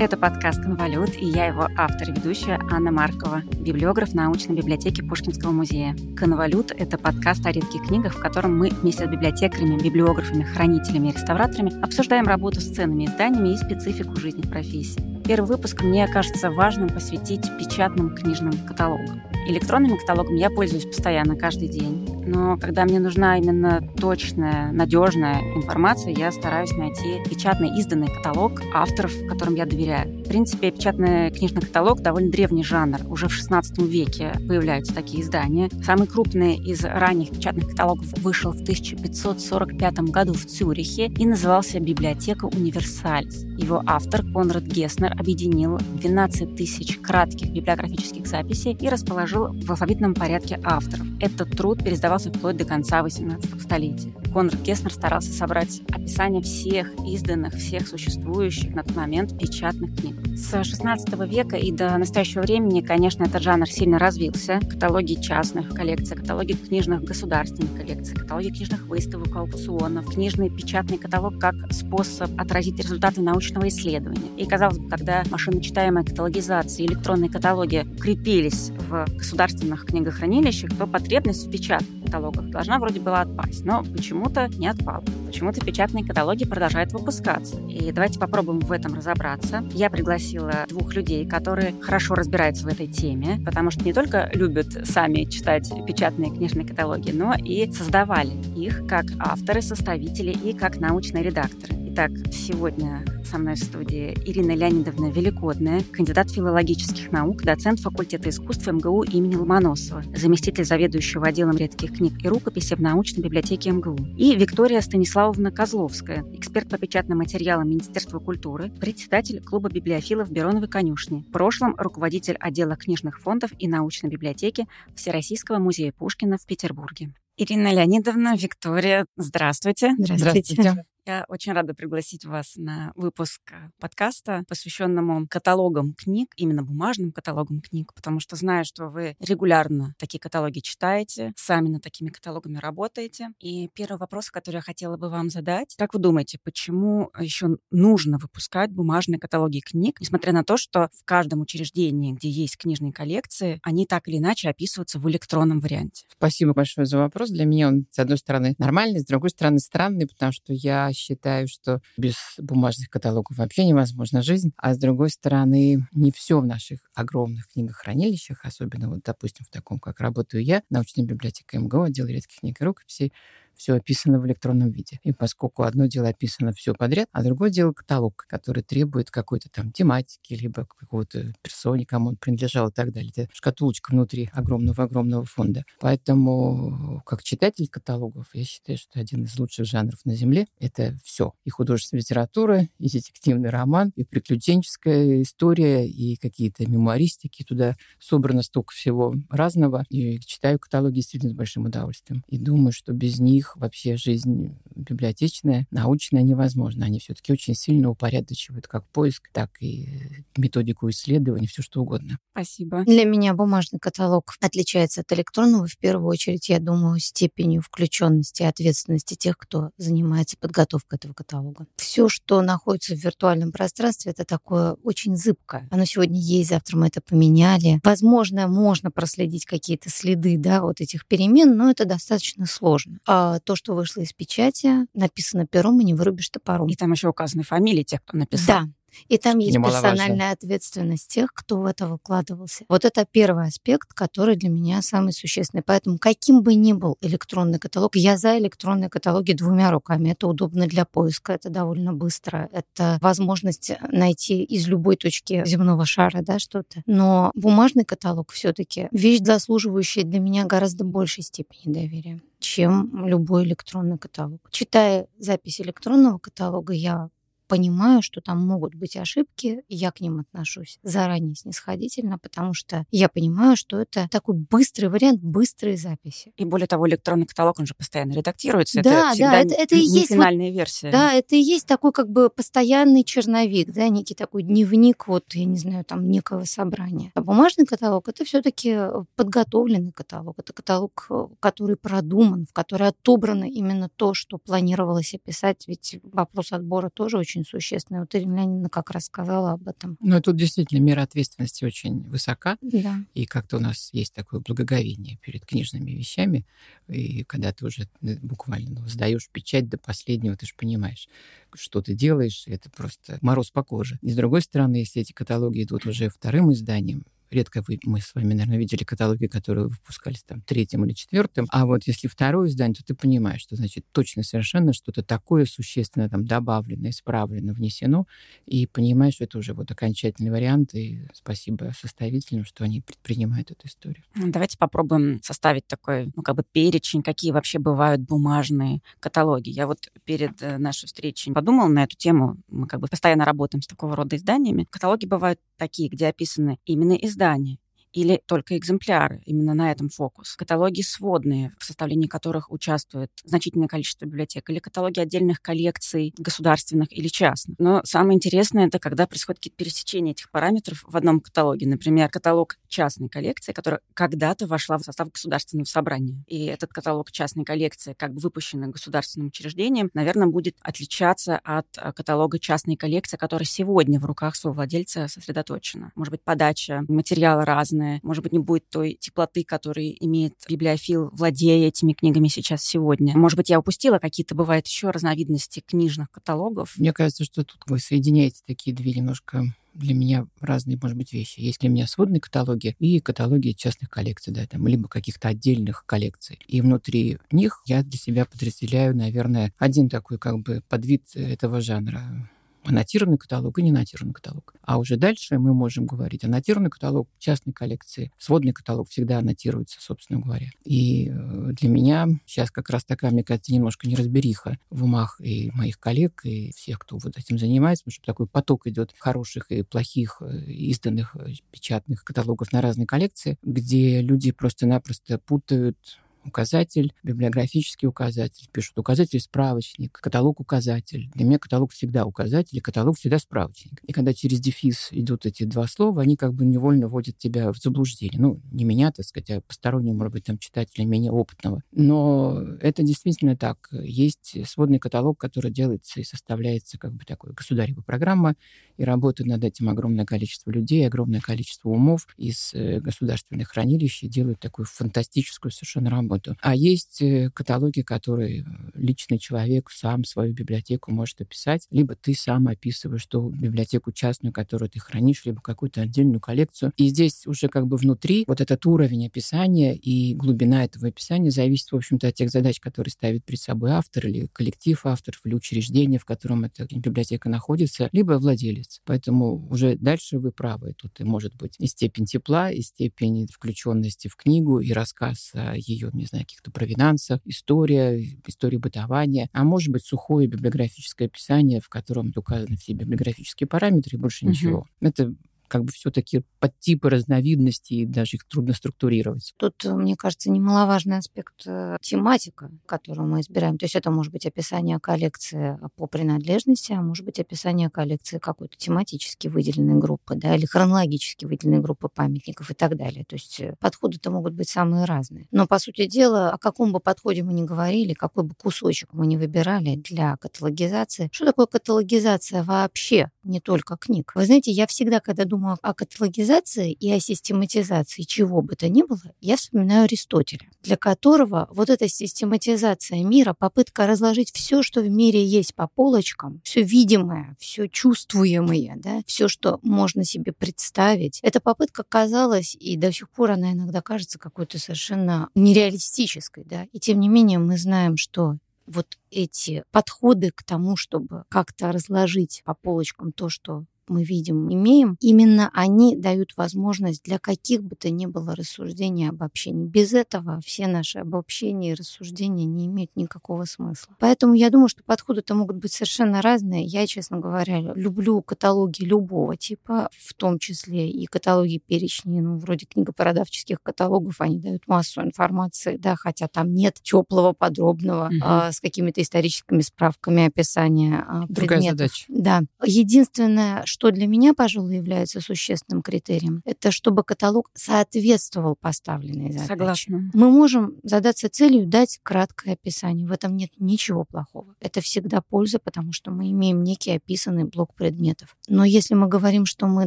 Это подкаст «Конвалют» и я его автор и ведущая Анна Маркова, библиограф научной библиотеки Пушкинского музея. «Конвалют» — это подкаст о редких книгах, в котором мы вместе с библиотекарями, библиографами, хранителями и реставраторами обсуждаем работу с ценными изданиями и специфику жизни профессии. Первый выпуск мне кажется важным посвятить печатным книжным каталогам. Электронным каталогом я пользуюсь постоянно, каждый день. Но когда мне нужна именно точная, надежная информация, я стараюсь найти печатный изданный каталог авторов, которым я доверяю. В принципе, печатный книжный каталог довольно древний жанр. Уже в XVI веке появляются такие издания. Самый крупный из ранних печатных каталогов вышел в 1545 году в Цюрихе и назывался «Библиотека Универсалис». Его автор Конрад Геснер объединил 12 тысяч кратких библиографических записей и расположил в алфавитном порядке авторов. Этот труд пересдавался вплоть до конца 18 столетия. Конрад Геснер старался собрать описание всех изданных, всех существующих на тот момент печатных книг. С XVI века и до настоящего времени, конечно, этот жанр сильно развился. Каталоги частных коллекций, каталоги книжных государственных коллекций, каталоги книжных выставок, аукционов, книжный печатный каталог как способ отразить результаты научного исследования. И, казалось бы, когда машиночитаемая каталогизация и электронные каталоги крепились в государственных книгохранилищах, то потребность в печатных каталогах должна вроде была отпасть. Но почему-то не отпала. Почему-то печатные каталоги продолжают выпускаться. И давайте попробуем в этом разобраться. Я пригласила двух людей, которые хорошо разбираются в этой теме, потому что не только любят сами читать печатные книжные каталоги, но и создавали их как авторы, составители и как научные редакторы. Итак, сегодня со мной в студии Ирина Леонидовна Великодная, кандидат филологических наук, доцент факультета искусств МГУ имени Ломоносова, заместитель заведующего отделом редких книг и рукописи в научной библиотеке МГУ. И Виктория Станиславовна Козловская, эксперт по печатным материалам Министерства культуры, председатель клуба библиофилов Бероновой конюшни, в прошлом руководитель отдела книжных фондов и научной библиотеки Всероссийского музея Пушкина в Петербурге. Ирина Леонидовна, Виктория, здравствуйте. Здравствуйте. здравствуйте. Я очень рада пригласить вас на выпуск э, подкаста, посвященному каталогам книг, именно бумажным каталогам книг, потому что знаю, что вы регулярно такие каталоги читаете, сами над такими каталогами работаете. И первый вопрос, который я хотела бы вам задать, как вы думаете, почему еще нужно выпускать бумажные каталоги книг, несмотря на то, что в каждом учреждении, где есть книжные коллекции, они так или иначе описываются в электронном варианте? Спасибо большое за вопрос. Для меня он, с одной стороны, нормальный, с другой стороны, странный, потому что я считаю, что без бумажных каталогов вообще невозможна жизнь. А с другой стороны, не все в наших огромных книгохранилищах, особенно вот, допустим, в таком, как работаю я, научной библиотекой МГУ, отдел редких книг и рукописей, все описано в электронном виде. И поскольку одно дело описано все подряд, а другое дело каталог, который требует какой-то там тематики, либо какого-то персоне, кому он принадлежал и так далее. Это шкатулочка внутри огромного-огромного фонда. Поэтому, как читатель каталогов, я считаю, что один из лучших жанров на Земле — это все. И художественная литература, и детективный роман, и приключенческая история, и какие-то мемуаристики. Туда собрано столько всего разного. И читаю каталоги действительно с большим удовольствием. И думаю, что без них них вообще жизнь библиотечная, научная невозможна. Они все-таки очень сильно упорядочивают как поиск, так и методику исследований, все что угодно. Спасибо. Для меня бумажный каталог отличается от электронного. В первую очередь, я думаю, степенью включенности и ответственности тех, кто занимается подготовкой этого каталога. Все, что находится в виртуальном пространстве, это такое очень зыбкое. Оно сегодня есть, завтра мы это поменяли. Возможно, можно проследить какие-то следы да, вот этих перемен, но это достаточно сложно. А то, что вышло из печати, написано пером и не вырубишь топором. И там еще указаны фамилии тех, кто написал. Да, и там есть персональная ответственность тех, кто в это выкладывался. Вот это первый аспект, который для меня самый существенный. Поэтому каким бы ни был электронный каталог, я за электронные каталоги двумя руками. Это удобно для поиска, это довольно быстро, это возможность найти из любой точки земного шара да, что-то. Но бумажный каталог все-таки вещь, заслуживающая для меня гораздо большей степени доверия чем любой электронный каталог. Читая запись электронного каталога, я понимаю, что там могут быть ошибки, я к ним отношусь заранее снисходительно, потому что я понимаю, что это такой быстрый вариант быстрой записи. И более того, электронный каталог, он же постоянно редактируется. Да, это да, это, это и есть финальная вот, версия. Да, это и есть такой как бы постоянный черновик, да, некий такой дневник, вот, я не знаю, там, некого собрания. А бумажный каталог — это все таки подготовленный каталог, это каталог, э, который продуман, в который отобрано именно то, что планировалось описать, ведь вопрос отбора тоже очень очень существенное. Вот Ирина Леонидовна как рассказала об этом. Ну, тут действительно мера ответственности очень высока. Да. И как-то у нас есть такое благоговение перед книжными вещами. И когда ты уже э, буквально ну, сдаешь печать до последнего, ты же понимаешь, что ты делаешь, это просто мороз по коже. И с другой стороны, если эти каталоги идут уже вторым изданием, редко вы, мы с вами, наверное, видели каталоги, которые выпускались там третьим или четвертым. А вот если второе издание, то ты понимаешь, что значит точно совершенно что-то такое существенно там добавлено, исправлено, внесено, и понимаешь, что это уже вот окончательный вариант, и спасибо составителям, что они предпринимают эту историю. Давайте попробуем составить такой, ну, как бы перечень, какие вообще бывают бумажные каталоги. Я вот перед э, нашей встречей подумала на эту тему. Мы как бы постоянно работаем с такого рода изданиями. Каталоги бывают такие, где описаны именно издания, издания или только экземпляры. Именно на этом фокус. Каталоги сводные, в составлении которых участвует значительное количество библиотек, или каталоги отдельных коллекций государственных или частных. Но самое интересное это когда происходит какие-то пересечения этих параметров в одном каталоге. Например, каталог частной коллекции, которая когда-то вошла в состав государственного собрания. И этот каталог частной коллекции, как бы выпущенный государственным учреждением, наверное, будет отличаться от э, каталога частной коллекции, которая сегодня в руках своего владельца сосредоточена. Может быть, подача материала разная, разное. Может быть, не будет той теплоты, которую имеет библиофил, владея этими книгами сейчас сегодня. Может быть, я упустила какие-то, бывают еще разновидности книжных каталогов. Мне кажется, что тут вы соединяете такие две немножко для меня разные, может быть, вещи. Есть для меня сводные каталоги и каталоги частных коллекций, да, там, либо каких-то отдельных коллекций. И внутри них я для себя подразделяю, наверное, один такой как бы подвид этого жанра аннотированный каталог и ненотированный каталог. А уже дальше мы можем говорить аннотированный каталог частной коллекции. Сводный каталог всегда аннотируется, собственно говоря. И э, для меня сейчас как раз такая, мне кажется, немножко неразбериха в умах и моих коллег, и всех, кто вот этим занимается, потому что такой поток идет хороших и плохих э, изданных э, печатных каталогов на разные коллекции, где люди просто-напросто путают указатель, библиографический указатель, пишут указатель справочник, каталог указатель. Для меня каталог всегда указатель, и каталог всегда справочник. И когда через дефис идут эти два слова, они как бы невольно вводят тебя в заблуждение. Ну, не меня, так сказать, а постороннего, может быть, там, читателя менее опытного. Но это действительно так. Есть сводный каталог, который делается и составляется как бы такой государевая программа, и работает над этим огромное количество людей, огромное количество умов из э, государственных хранилищ и делают такую фантастическую совершенно работу. А есть э, каталоги, которые личный человек сам свою библиотеку может описать, либо ты сам описываешь ту библиотеку частную, которую ты хранишь, либо какую-то отдельную коллекцию. И здесь уже как бы внутри вот этот уровень описания и глубина этого описания зависит, в общем-то, от тех задач, которые ставит перед собой автор или коллектив авторов, или учреждение, в котором эта библиотека находится, либо владелец. Поэтому уже дальше вы правы. Тут и может быть и степень тепла, и степень включенности в книгу, и рассказ о ее не знаю, каких-то провинансах, история, история бытования, а может быть сухое библиографическое описание, в котором указаны все библиографические параметры и больше угу. ничего. Это как бы все-таки подтипы разновидности, и даже их трудно структурировать. Тут, э, мне кажется, немаловажный аспект э, тематика, которую мы избираем. То есть это может быть описание коллекции по принадлежности, а может быть описание коллекции какой-то тематически выделенной группы, да, или хронологически выделенной группы памятников и так далее. То есть э, подходы-то могут быть самые разные. Но, по сути дела, о каком бы подходе мы ни говорили, какой бы кусочек мы ни выбирали для каталогизации, что такое каталогизация вообще, не только книг? Вы знаете, я всегда, когда думаю думаю о каталогизации и о систематизации чего бы то ни было, я вспоминаю Аристотеля, для которого вот эта систематизация мира, попытка разложить все, что в мире есть по полочкам, все видимое, все чувствуемое, да, все, что можно себе представить, эта попытка казалась, и до сих пор она иногда кажется какой-то совершенно нереалистической, да, и тем не менее мы знаем, что вот эти подходы к тому, чтобы как-то разложить по полочкам то, что мы видим, имеем, именно они дают возможность для каких бы то ни было рассуждений и обобщений. Без этого все наши обобщения и рассуждения не имеют никакого смысла. Поэтому я думаю, что подходы-то могут быть совершенно разные. Я, честно говоря, люблю каталоги любого типа, в том числе и каталоги перечней, ну, вроде книгопродавческих каталогов, они дают массу информации, да, хотя там нет теплого, подробного, угу. а, с какими-то историческими справками описания а, Другая предметов. задача. Да. Единственное, что что для меня, пожалуй, является существенным критерием, это чтобы каталог соответствовал поставленной задаче. Согласна. Мы можем задаться целью дать краткое описание. В этом нет ничего плохого. Это всегда польза, потому что мы имеем некий описанный блок предметов. Но если мы говорим, что мы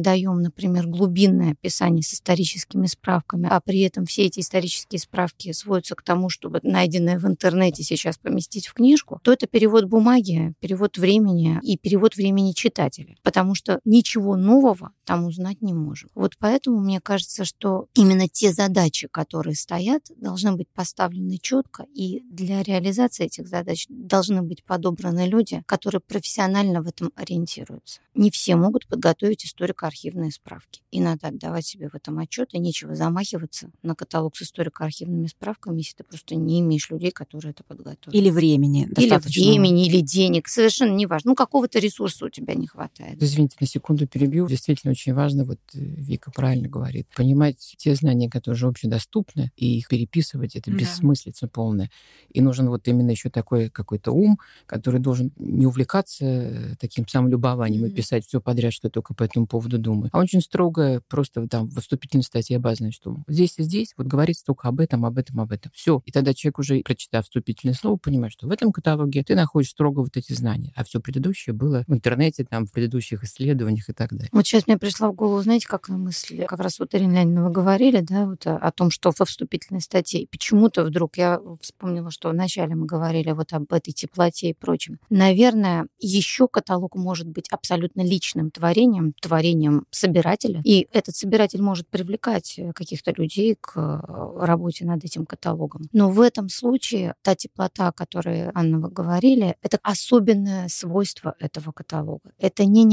даем, например, глубинное описание с историческими справками, а при этом все эти исторические справки сводятся к тому, чтобы найденное в интернете сейчас поместить в книжку, то это перевод бумаги, перевод времени и перевод времени читателя. Потому что ничего нового там узнать не можем. Вот поэтому мне кажется, что именно те задачи, которые стоят, должны быть поставлены четко, и для реализации этих задач должны быть подобраны люди, которые профессионально в этом ориентируются. Не все могут подготовить историко-архивные справки, и надо отдавать себе в этом отчет, и нечего замахиваться на каталог с историко-архивными справками, если ты просто не имеешь людей, которые это подготовят. Или времени Или времени, или денег, совершенно не важно. Ну, какого-то ресурса у тебя не хватает. Извините, на секунду перебью. Действительно очень важно, вот э, Вика правильно говорит, понимать те знания, которые уже общедоступны, и их переписывать, это да. бессмыслица полная. И нужен вот именно еще такой какой-то ум, который должен не увлекаться э, таким самолюбованием mm-hmm. и писать все подряд, что только по этому поводу думаю, а очень строго просто там в вступительной статье обозначить, что здесь и здесь вот говорится только об этом, об этом, об этом. Все. И тогда человек уже, прочитав вступительное слово, понимает, что в этом каталоге ты находишь строго вот эти знания, а все предыдущее было в интернете, там, в предыдущих исследованиях и так далее. Вот сейчас мне пришла в голову, знаете, как мысль, как раз вот Ирина Леонидовна вы говорили, да, вот о, о том, что во вступительной статье. Почему-то вдруг я вспомнила, что вначале мы говорили вот об этой теплоте и прочем. Наверное, еще каталог может быть абсолютно личным творением, творением собирателя. И этот собиратель может привлекать э, каких-то людей к э, работе над этим каталогом. Но в этом случае та теплота, о которой, Анна, вы говорили, это особенное свойство этого каталога. Это не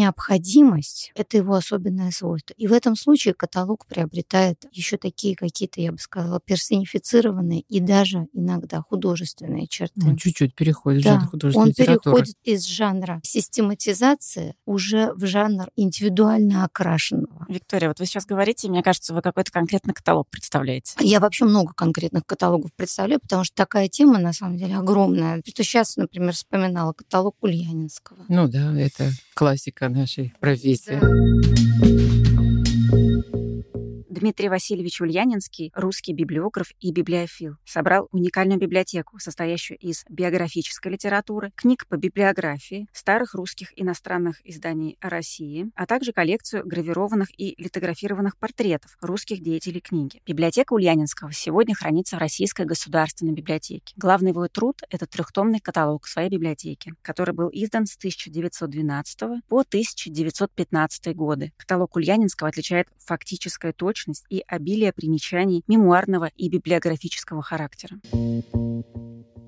необходимость, это его особенное свойство. И в этом случае каталог приобретает еще такие какие-то, я бы сказала, персонифицированные и даже иногда художественные черты. Ну, чуть-чуть переходит да, в жанр художественной он литературы. переходит из жанра систематизации уже в жанр индивидуально окрашенного. Виктория, вот вы сейчас говорите, мне кажется, вы какой-то конкретный каталог представляете. Я вообще много конкретных каталогов представляю, потому что такая тема, на самом деле, огромная. Что сейчас, например, вспоминала каталог Ульянинского. Ну да, это классика нашей профессии. Дмитрий Васильевич Ульянинский, русский библиограф и библиофил, собрал уникальную библиотеку, состоящую из биографической литературы, книг по библиографии, старых русских иностранных изданий России, а также коллекцию гравированных и литографированных портретов русских деятелей книги. Библиотека Ульянинского сегодня хранится в Российской государственной библиотеке. Главный его труд — это трехтомный каталог своей библиотеки, который был издан с 1912 по 1915 годы. Каталог Ульянинского отличает фактическая точность точность и обилие примечаний мемуарного и библиографического характера.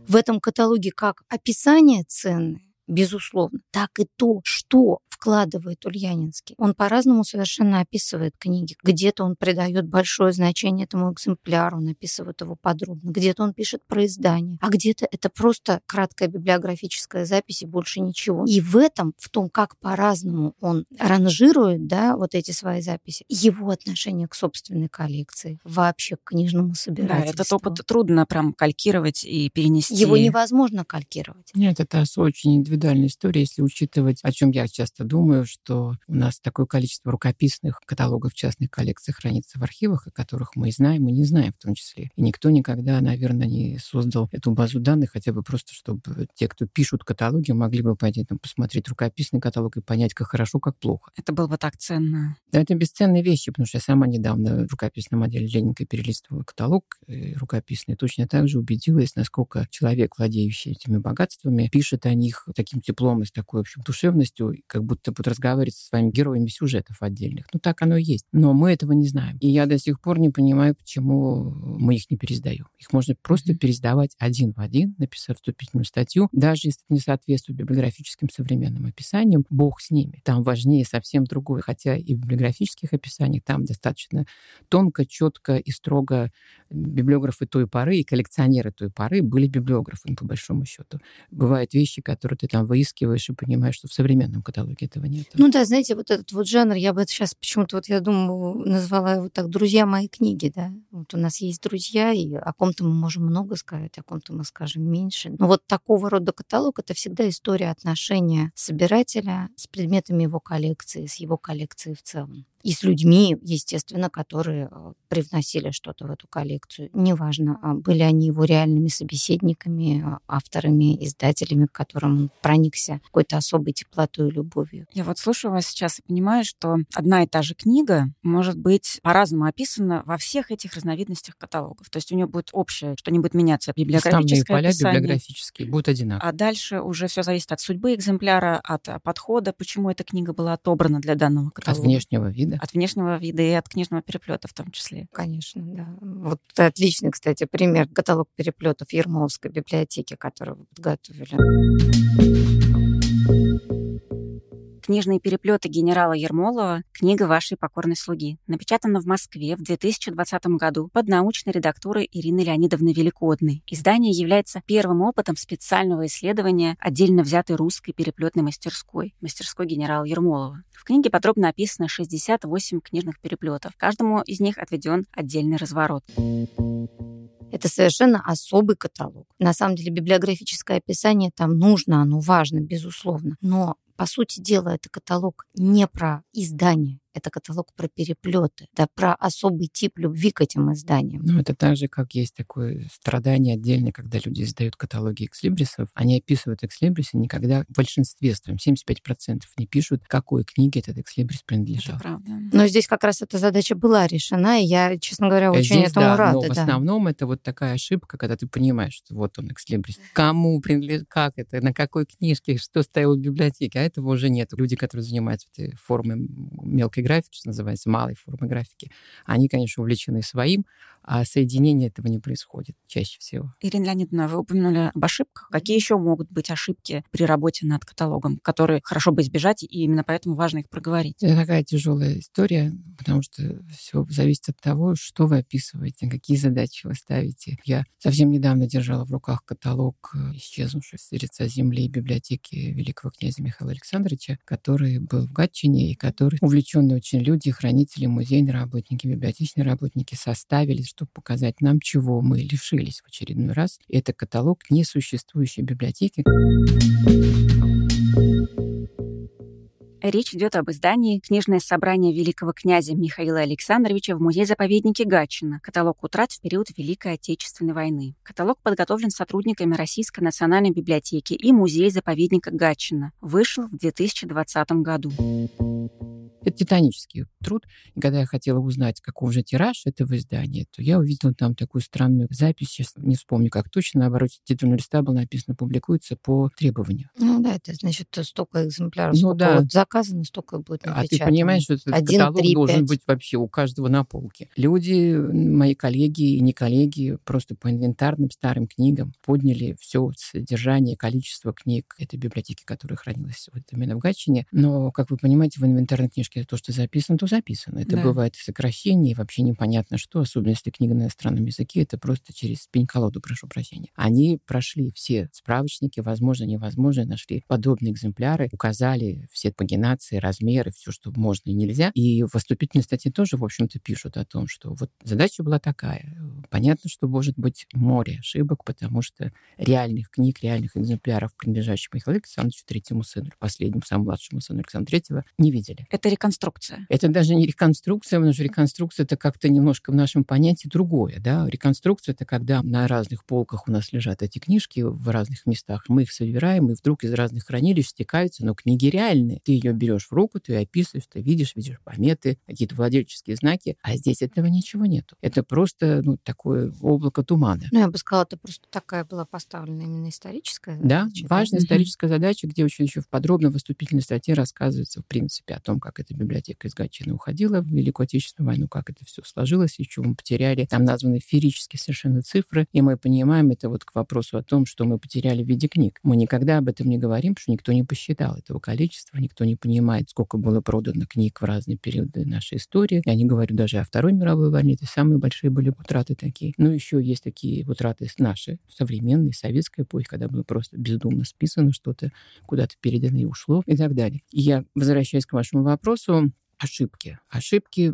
В этом каталоге как описание ценное, безусловно, так и то, что вкладывает Ульянинский. Он по-разному совершенно описывает книги. Где-то он придает большое значение этому экземпляру, он описывает его подробно. Где-то он пишет про издание, а где-то это просто краткая библиографическая запись и больше ничего. И в этом, в том, как по-разному он ранжирует да, вот эти свои записи, его отношение к собственной коллекции, вообще к книжному собирательству. Да, этот опыт трудно прям калькировать и перенести. Его невозможно калькировать. Нет, это очень индивидуальная история, если учитывать, о чем я часто думаю, что у нас такое количество рукописных каталогов частных коллекций хранится в архивах, о которых мы и знаем, и не знаем в том числе. И никто никогда, наверное, не создал эту базу данных, хотя бы просто, чтобы те, кто пишут каталоги, могли бы пойти там посмотреть рукописный каталог и понять, как хорошо, как плохо. Это было бы так ценно. Да, это бесценные вещи, потому что я сама недавно в рукописном отделе Ленинка перелистывала каталог э, рукописный, точно так же убедилась, насколько человек, владеющий этими богатствами, пишет о них таким теплом и с такой, в общем, душевностью, как будто будут разговаривать со своими героями сюжетов отдельных. Ну, так оно и есть. Но мы этого не знаем. И я до сих пор не понимаю, почему мы их не пересдаем. Их можно просто пересдавать один в один, написав вступительную статью, даже если это не соответствует библиографическим современным описаниям, бог с ними. Там важнее совсем другое. Хотя и в библиографических описаниях там достаточно тонко, четко и строго библиографы той поры и коллекционеры той поры были библиографами, по большому счету. Бывают вещи, которые ты там выискиваешь и понимаешь, что в современном каталоге практически этого нет. Ну да, знаете, вот этот вот жанр, я бы сейчас почему-то, вот я думаю, назвала его так «Друзья мои книги», да. Вот у нас есть друзья, и о ком-то мы можем много сказать, о ком-то мы скажем меньше. Но вот такого рода каталог — это всегда история отношения собирателя с предметами его коллекции, с его коллекцией в целом и с людьми, естественно, которые э, привносили что-то в эту коллекцию. Неважно, а были они его реальными собеседниками, а, авторами, издателями, к которым он проникся какой-то особой теплотой и любовью. Я вот слушаю вас сейчас и понимаю, что одна и та же книга может быть по-разному описана во всех этих разновидностях каталогов. То есть у нее будет общее, что не будет меняться библиографическое Основные поля описание. библиографические будут одинаковые. А дальше уже все зависит от судьбы экземпляра, от подхода, почему эта книга была отобрана для данного каталога. От внешнего вида вида. От внешнего вида и от книжного переплета в том числе. Конечно, да. Вот отличный, кстати, пример каталог переплетов Ермоловской библиотеки, который вы подготовили. «Книжные переплеты генерала Ермолова. Книга вашей покорной слуги». Напечатана в Москве в 2020 году под научной редактурой Ирины Леонидовны Великодной. Издание является первым опытом специального исследования отдельно взятой русской переплетной мастерской, мастерской генерала Ермолова. В книге подробно описано 68 книжных переплетов. Каждому из них отведен отдельный разворот. Это совершенно особый каталог. На самом деле библиографическое описание там нужно, оно важно, безусловно. Но по сути дела, это каталог не про издание, это каталог про переплеты, да, про особый тип любви к этим изданиям. Ну, это так же, как есть такое страдание отдельно, когда люди издают каталоги экслибрисов. Они описывают экслибрисы никогда в большинстве своем, 75% не пишут, какой книге этот экслибрис принадлежал. Это правда. Но здесь как раз эта задача была решена, и я, честно говоря, очень здесь, этому да, рада. Но в да. основном это вот такая ошибка, когда ты понимаешь, что вот он экслибрис. Кому принадлежит, как это, на какой книжке, что стояло в библиотеке, а этого уже нет. Люди, которые занимаются этой формой мелкой графики, что называется, малой формы графики, они, конечно, увлечены своим, а соединение этого не происходит чаще всего. Ирина Леонидовна, вы упомянули об ошибках. Какие еще могут быть ошибки при работе над каталогом, которые хорошо бы избежать, и именно поэтому важно их проговорить? Это такая тяжелая история, потому что все зависит от того, что вы описываете, какие задачи вы ставите. Я совсем недавно держала в руках каталог э, исчезнувший с лица земли библиотеки великого князя Михаила Александровича, который был в Гатчине и который увлеченные очень люди, хранители, музейные работники, библиотечные работники составили, чтобы показать нам, чего мы лишились в очередной раз. Это каталог несуществующей библиотеки. Речь идет об издании «Книжное собрание великого князя Михаила Александровича в музее-заповеднике Гатчина. Каталог утрат в период Великой Отечественной войны». Каталог подготовлен сотрудниками Российской национальной библиотеки и музея-заповедника Гатчина. Вышел в 2020 году. Это титанический труд. И когда я хотела узнать, каков же тираж этого издания, то я увидела там такую странную запись, сейчас не вспомню как точно, на обороте титульного листа было написано «публикуется по требованию». Ну да, это значит столько экземпляров, ну, сколько да. вот заказано, столько будет напечатано. А ты понимаешь, что этот 1, каталог 3, должен быть вообще у каждого на полке. Люди, мои коллеги и не коллеги, просто по инвентарным старым книгам подняли все содержание, количество книг этой библиотеки, которая хранилась вот именно в Гатчине. Но, как вы понимаете, в инвентарной книжке то, что записано, то записано. Это да. бывает сокращение, и вообще непонятно что, особенно если книга на иностранном языке, это просто через пень-колоду, прошу прощения. Они прошли все справочники, возможно, невозможно, нашли подобные экземпляры, указали все пагинации, размеры, все, что можно и нельзя. И в вступительной статье тоже, в общем-то, пишут о том, что вот задача была такая. Понятно, что может быть море ошибок, потому что реальных книг, реальных экземпляров, принадлежащих Михаилу Александровичу, третьему сыну, последнему, самому младшему сыну Александра Третьего, не видели. Это реконструкция. Это даже не реконструкция, потому что реконструкция это как-то немножко в нашем понятии другое. Да? Реконструкция это когда на разных полках у нас лежат эти книжки в разных местах. Мы их собираем, и вдруг из разных хранилищ стекаются, но книги реальные. Ты ее берешь в руку, ты ее описываешь, ты видишь, видишь пометы, какие-то владельческие знаки, а здесь этого ничего нету. Это просто ну, такое облако тумана. Ну, я бы сказала, это просто такая была поставлена именно историческая задача. Да, важная да? историческая задача, где очень еще в подробно в выступительной статье рассказывается, в принципе, о том, как эта библиотека из Гатчины уходила в Великую Отечественную войну, как это все сложилось, и чего мы потеряли. Там названы ферические совершенно цифры, и мы понимаем, это вот к вопросу о том, что мы потеряли в виде книг. Мы никогда об этом не говорим, что никто не посчитал этого количества, никто не понимает, сколько было продано книг в разные периоды нашей истории. Я не говорю даже о Второй мировой войне, это самые большие были утраты такие. Ну, еще есть такие утраты наши, современные, советской эпохи, когда было просто бездумно списано что-то, куда-то передано и ушло и так далее. И я возвращаюсь к вашему вопросу, ошибки. Ошибки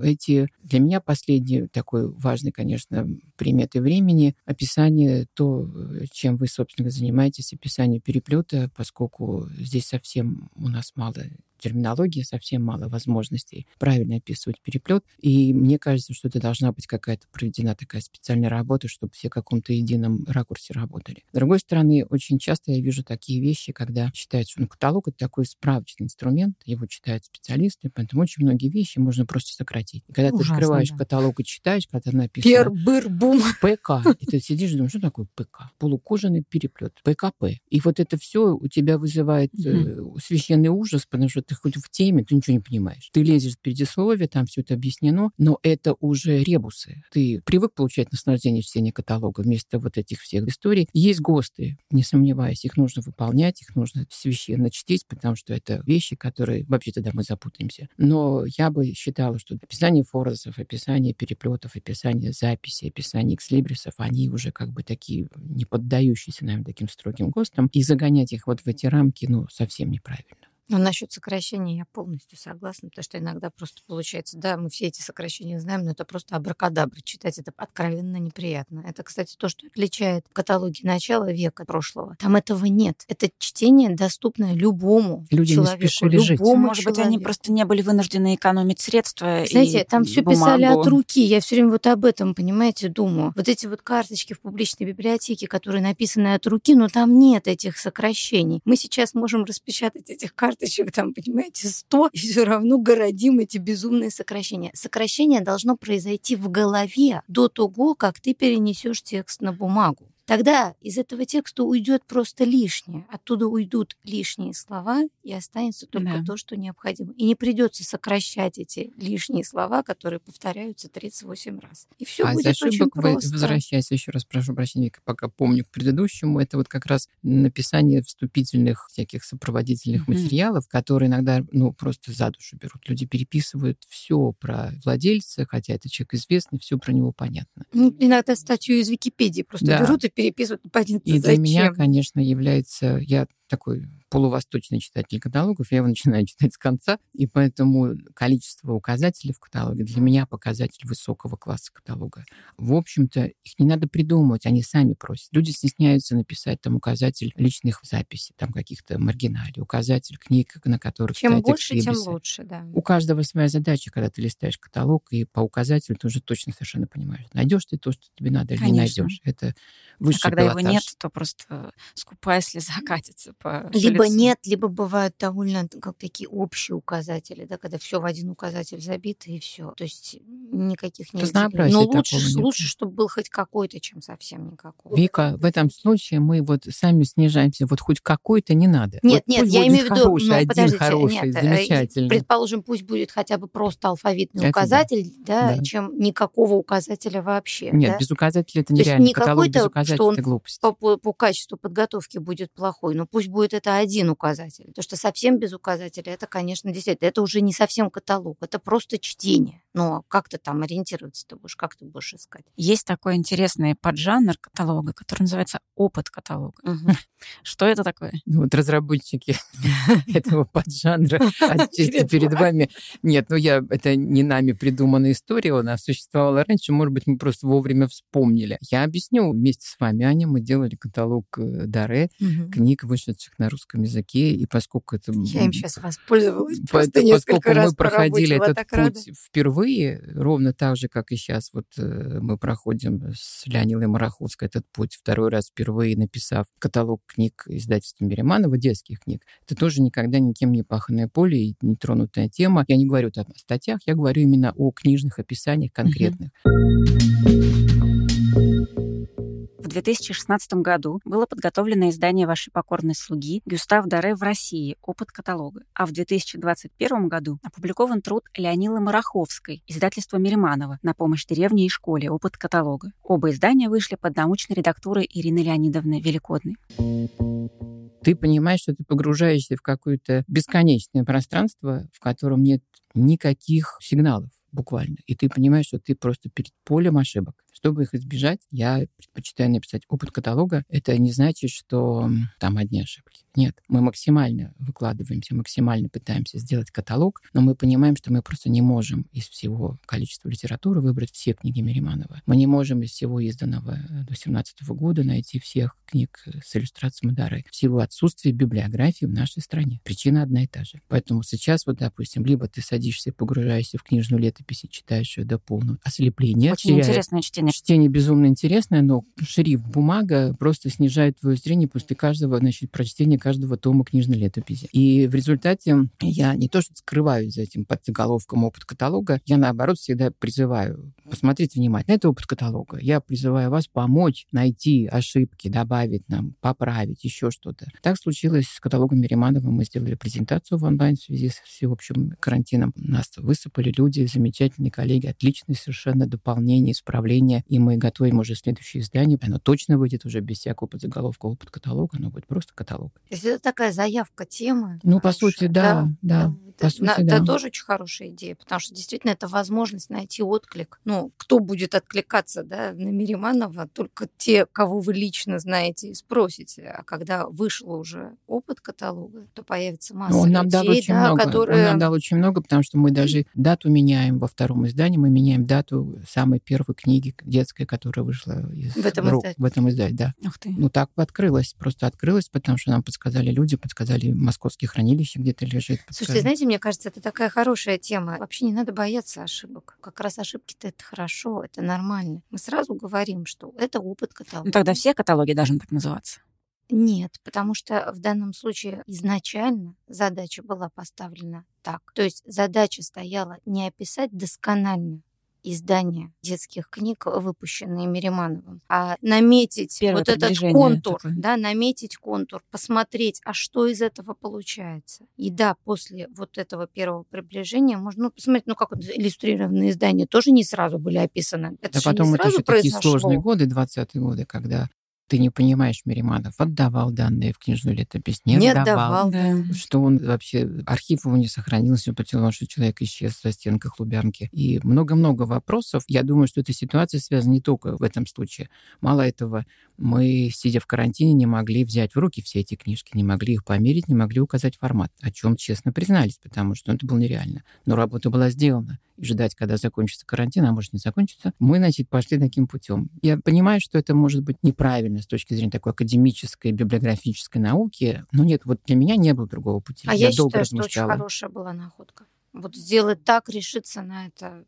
эти для меня последний такой важный, конечно, приметы времени описание то, чем вы, собственно, занимаетесь, описание переплета, поскольку здесь совсем у нас мало терминологии, совсем мало возможностей правильно описывать переплет. И мне кажется, что это должна быть какая-то проведена такая специальная работа, чтобы все в каком-то едином ракурсе работали. С другой стороны, очень часто я вижу такие вещи, когда считается, что ну, каталог — это такой справочный инструмент, его читают специалисты, поэтому очень многие вещи можно просто сократить. И когда Ужасно, ты открываешь да. каталог и читаешь, когда написано Пер, быр, бум. ПК, и ты сидишь и думаешь, что такое ПК? Полукожаный переплет, ПКП. И вот это все у тебя вызывает э, священный ужас, потому что ты хоть в теме, ты ничего не понимаешь. Ты лезешь в предисловие, там все это объяснено, но это уже ребусы. Ты привык получать наслаждение чтения каталога вместо вот этих всех историй. Есть ГОСТы, не сомневаюсь, их нужно выполнять, их нужно священно чтить, потому что это вещи, которые вообще тогда мы запутаемся. Но я бы считала, что описание форзов, описание переплетов, описание записей, описание экслибрисов, они уже как бы такие не поддающиеся, наверное, таким строгим ГОСТам. И загонять их вот в эти рамки, ну, совсем неправильно. Но насчет сокращения я полностью согласна, потому что иногда просто получается, да, мы все эти сокращения знаем, но это просто абракадабра. Читать это откровенно неприятно. Это, кстати, то, что отличает каталоги начала века прошлого. Там этого нет. Это чтение доступное любому Люди человеку, не спешили любому жить. Может человеку. быть, они просто не были вынуждены экономить средства. Знаете, и там все бумагу. писали от руки. Я все время вот об этом, понимаете, думаю. Вот эти вот карточки в публичной библиотеке, которые написаны от руки, но там нет этих сокращений. Мы сейчас можем распечатать этих карточек, там, понимаете, 100, и все равно городим эти безумные сокращения. Сокращение должно произойти в голове до того, как ты перенесешь текст на бумагу. Тогда из этого текста уйдет просто лишнее. Оттуда уйдут лишние слова, и останется только Да. то, что необходимо. И не придется сокращать эти лишние слова, которые повторяются 38 раз. И все а будет очень просто. возвращаясь еще раз, прошу прощения, пока помню к предыдущему, это вот как раз написание вступительных всяких сопроводительных Мгм. материалов, которые иногда, ну, просто за душу берут. Люди переписывают все про владельца, хотя это человек известный, все про него понятно. Ну, иногда статью из Википедии просто Да. берут и переписывают, непонятно И для зачем. меня, конечно, является... Я такой полувосточный читатель каталогов, я его начинаю читать с конца, и поэтому количество указателей в каталоге для меня показатель высокого класса каталога. В общем-то, их не надо придумывать, они сами просят. Люди стесняются написать там указатель личных записей, там каких-то маргиналей, указатель книг, на которых Чем больше, тем лучше, да. У каждого своя задача, когда ты листаешь каталог, и по указателю ты уже точно совершенно понимаешь, найдешь ты то, что тебе надо, или не Конечно. найдешь. Это А высший когда его пилотаж. нет, то просто скупая слеза катится по Либо лицу. нет, либо бывают довольно как такие общие указатели, да, когда все в один указатель забито и все. То есть никаких не Разнообразия Но лучше, нет. лучше, чтобы был хоть какой-то, чем совсем никакой. Вика, в этом случае мы вот сами снижаемся. Вот хоть какой-то не надо. Нет, Вот нет, я имею в виду, хороший, ну, один подождите, хороший, нет, э, замечательный. Предположим, пусть будет хотя бы просто алфавитный Это указатель, да, Да. чем никакого указателя вообще. Нет, да? без указателя это То есть нереально. не какой-то, что он по, по- по качеству подготовки будет плохой, но пусть будет это один указатель. Потому что совсем без указателя, это, конечно, действительно, это уже не совсем каталог, это просто чтение. Но как ты там ориентироваться ты будешь, как ты будешь искать? Есть такой интересный поджанр каталога, который называется опыт каталога. Что это такое? Ну, вот разработчики этого поджанра отчасти Перед вами. Нет, ну я, это не нами придуманная история, она существовала раньше, может быть, мы просто вовремя вспомнили. Я объясню вместе с вами, Аня, мы делали каталог э, Даре, книг, вышедших на русском языке, и поскольку это... Я им сейчас воспользовалась По- просто это несколько поскольку раз мы проходили работе, этот так рада. путь впервые, ровно так же, как и сейчас, вот э, мы проходим с Леонилой Мараховской этот путь второй раз впервые, написав каталог книг издательства Береманова, детских книг. Это тоже никогда никем не паханное поле и нетронутая тема. Я не говорю там о статьях, я говорю именно о книжных описаниях конкретных. В 2016 году было подготовлено издание вашей покорной слуги Гюстав Даре в России «Опыт каталога». А в 2021 году опубликован труд Леонилы Мараховской, издательства Мириманова «На помощь деревне и школе. Опыт каталога». Оба издания вышли под научной редактурой Ирины Леонидовны Великодной. Ты понимаешь, что ты погружаешься в какое-то бесконечное пространство, в котором нет никаких сигналов буквально. И ты понимаешь, что ты просто перед полем ошибок. Чтобы их избежать, я предпочитаю написать опыт каталога. Это не значит, что там одни ошибки. Нет, мы максимально выкладываемся, максимально пытаемся сделать каталог, но мы понимаем, что мы просто не можем из всего количества литературы выбрать все книги Мириманова. Мы не можем из всего изданного до 17 года найти всех книг с иллюстрацией Мадары в силу отсутствия библиографии в нашей стране. Причина одна и та же. Поэтому сейчас вот, допустим, либо ты садишься и погружаешься в книжную летопись и читаешь ее до полного ослепления. Очень теряет. интересное чтение. Чтение безумно интересное, но шрифт, бумага просто снижает твое зрение после каждого, значит, прочтения каждого тома книжной летописи. И в результате я не то что скрываюсь за этим подзаголовком опыт каталога, я наоборот всегда призываю посмотреть внимательно. Это опыт каталога. Я призываю вас помочь найти ошибки, добавить нам, поправить, еще что-то. Так случилось с каталогом Мириманова. Мы сделали презентацию в онлайн в связи с всеобщим карантином. Нас высыпали люди, замечательные коллеги, отличные совершенно дополнения, исправления. И мы готовим уже следующее издание. Оно точно выйдет уже без всякого подзаголовка опыт каталога, оно будет просто каталог. То есть это такая заявка темы. Ну, хорошая. по сути, да, да. да. По сути, на, да. Это тоже очень хорошая идея, потому что действительно это возможность найти отклик. Ну, кто будет откликаться да, на Мириманова? Только те, кого вы лично знаете и спросите. А когда вышел уже опыт каталога, то появится масса ну, он нам людей, дал очень да, много. которые... Он нам дал очень много, потому что мы даже дату меняем во втором издании, мы меняем дату самой первой книги детской, которая вышла из в этом рук, в этом издании, да. Ух ты. Ну так открылось, просто открылось, потому что нам подсказали люди, подсказали московские хранилища где-то лежит. Подсказали. Слушайте, знаете, мне кажется, это такая хорошая тема. Вообще не надо бояться ошибок. Как раз ошибки-то это хорошо, это нормально. Мы сразу говорим, что это опыт каталога. Ну, тогда все каталоги должны так называться. Нет, потому что в данном случае изначально задача была поставлена так. То есть задача стояла не описать досконально издания детских книг, выпущенные Миримановым, а наметить Первое вот этот контур, такое. да, наметить контур, посмотреть, а что из этого получается. И да, после вот этого первого приближения можно ну, посмотреть, ну как иллюстрированные издания тоже не сразу были описаны. Это да потом не сразу это еще произошло. такие сложные годы, 20-е годы, когда ты не понимаешь, Мириманов отдавал данные в книжную летопись, не, не отдавал. Да. Что он вообще, архив его не сохранился, потому что человек исчез в стенках Лубянки. И много-много вопросов. Я думаю, что эта ситуация связана не только в этом случае. Мало этого, мы, сидя в карантине, не могли взять в руки все эти книжки, не могли их померить, не могли указать формат, о чем честно признались, потому что это было нереально. Но работа была сделана и ждать, когда закончится карантин, а может не закончится, мы, значит, пошли таким путем. Я понимаю, что это может быть неправильно с точки зрения такой академической, библиографической науки, но нет, вот для меня не было другого пути. А я, я долго считаю, что очень хорошая была находка. Вот сделать так, решиться на это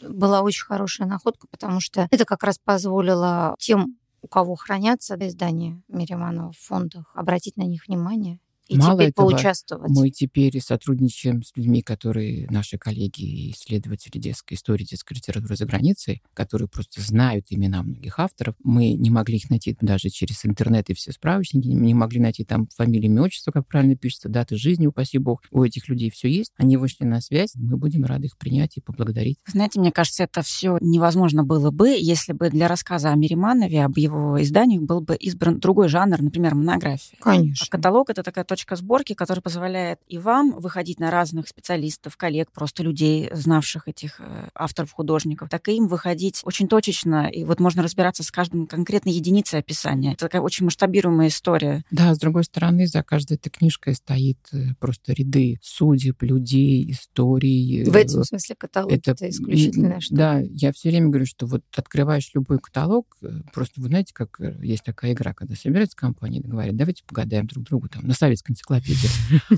была очень хорошая находка, потому что это как раз позволило тем, у кого хранятся издания Мириманова в фондах, обратить на них внимание и Мало теперь этого, поучаствовать. Мы теперь сотрудничаем с людьми, которые наши коллеги и исследователи детской истории, детской литературы за границей, которые просто знают имена многих авторов. Мы не могли их найти даже через интернет и все справочники, не могли найти там фамилии, имя, отчество, как правильно пишется, даты жизни, упаси бог. У этих людей все есть. Они вышли на связь. Мы будем рады их принять и поблагодарить. Знаете, мне кажется, это все невозможно было бы, если бы для рассказа о Мириманове, об его изданиях был бы избран другой жанр, например, монография. Конечно. А каталог — это такая точка сборки, которая позволяет и вам выходить на разных специалистов, коллег, просто людей, знавших этих э, авторов, художников, так и им выходить очень точечно. И вот можно разбираться с каждым конкретной единицей описания. Это такая очень масштабируемая история. Да, с другой стороны, за каждой этой книжкой стоит э, просто ряды судеб, людей, историй. В этом смысле каталог это, это исключительно что? Да, я все время говорю, что вот открываешь любой каталог, э, просто вы знаете, как есть такая игра, когда собирается компания и говорят, давайте погадаем друг другу там на советской энциклопедии.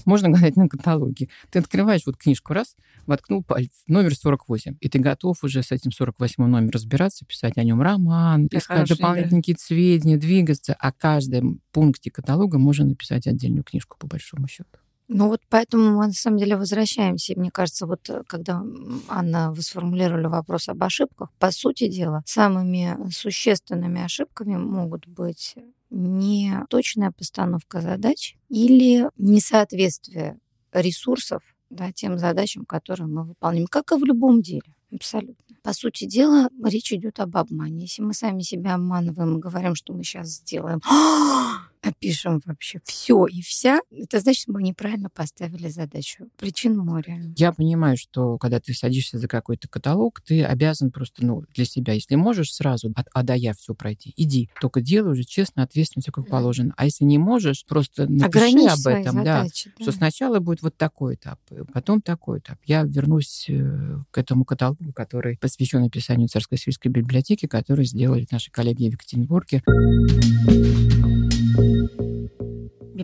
Можно гадать на каталоге. Ты открываешь вот книжку раз, воткнул палец, номер 48, и ты готов уже с этим 48 номером разбираться, писать о нем роман, Это искать дополнительные какие-то сведения, двигаться. О каждом пункте каталога можно написать отдельную книжку, по большому счету. Ну вот поэтому мы на самом деле возвращаемся. Мне кажется, вот э, когда Анна, вы сформулировали вопрос об ошибках, по сути дела, самыми существенными ошибками могут быть не точная постановка задач или несоответствие ресурсов да, тем задачам, которые мы выполняем, как и в любом деле. Абсолютно. По сути дела, речь идет об обмане. Если мы сами себя обманываем и говорим, что мы сейчас сделаем, пишем вообще все и вся, это значит, мы неправильно поставили задачу. Причин море. Я понимаю, что когда ты садишься за какой-то каталог, ты обязан просто, ну, для себя, если можешь сразу от А до Я все пройти, иди. Только делай уже честно, ответственно, все как положено. А если не можешь, просто напиши об этом. Задачи, да, да. Что сначала будет вот такой этап, потом такой этап. Я вернусь э, к этому каталогу, который посвящен написанию царско-сельской библиотеки, который сделали наши коллеги в Екатеринбурге.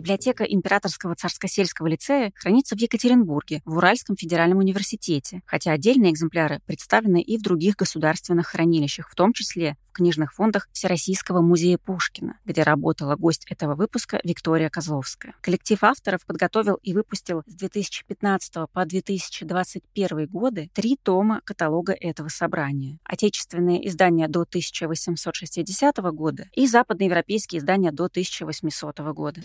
Библиотека Императорского царско-сельского лицея хранится в Екатеринбурге, в Уральском федеральном университете, хотя отдельные экземпляры представлены и в других государственных хранилищах, в том числе в книжных фондах Всероссийского музея Пушкина, где работала гость этого выпуска Виктория Козловская. Коллектив авторов подготовил и выпустил с 2015 по 2021 годы три тома каталога этого собрания. Отечественные издания до 1860 года и западноевропейские издания до 1800 года.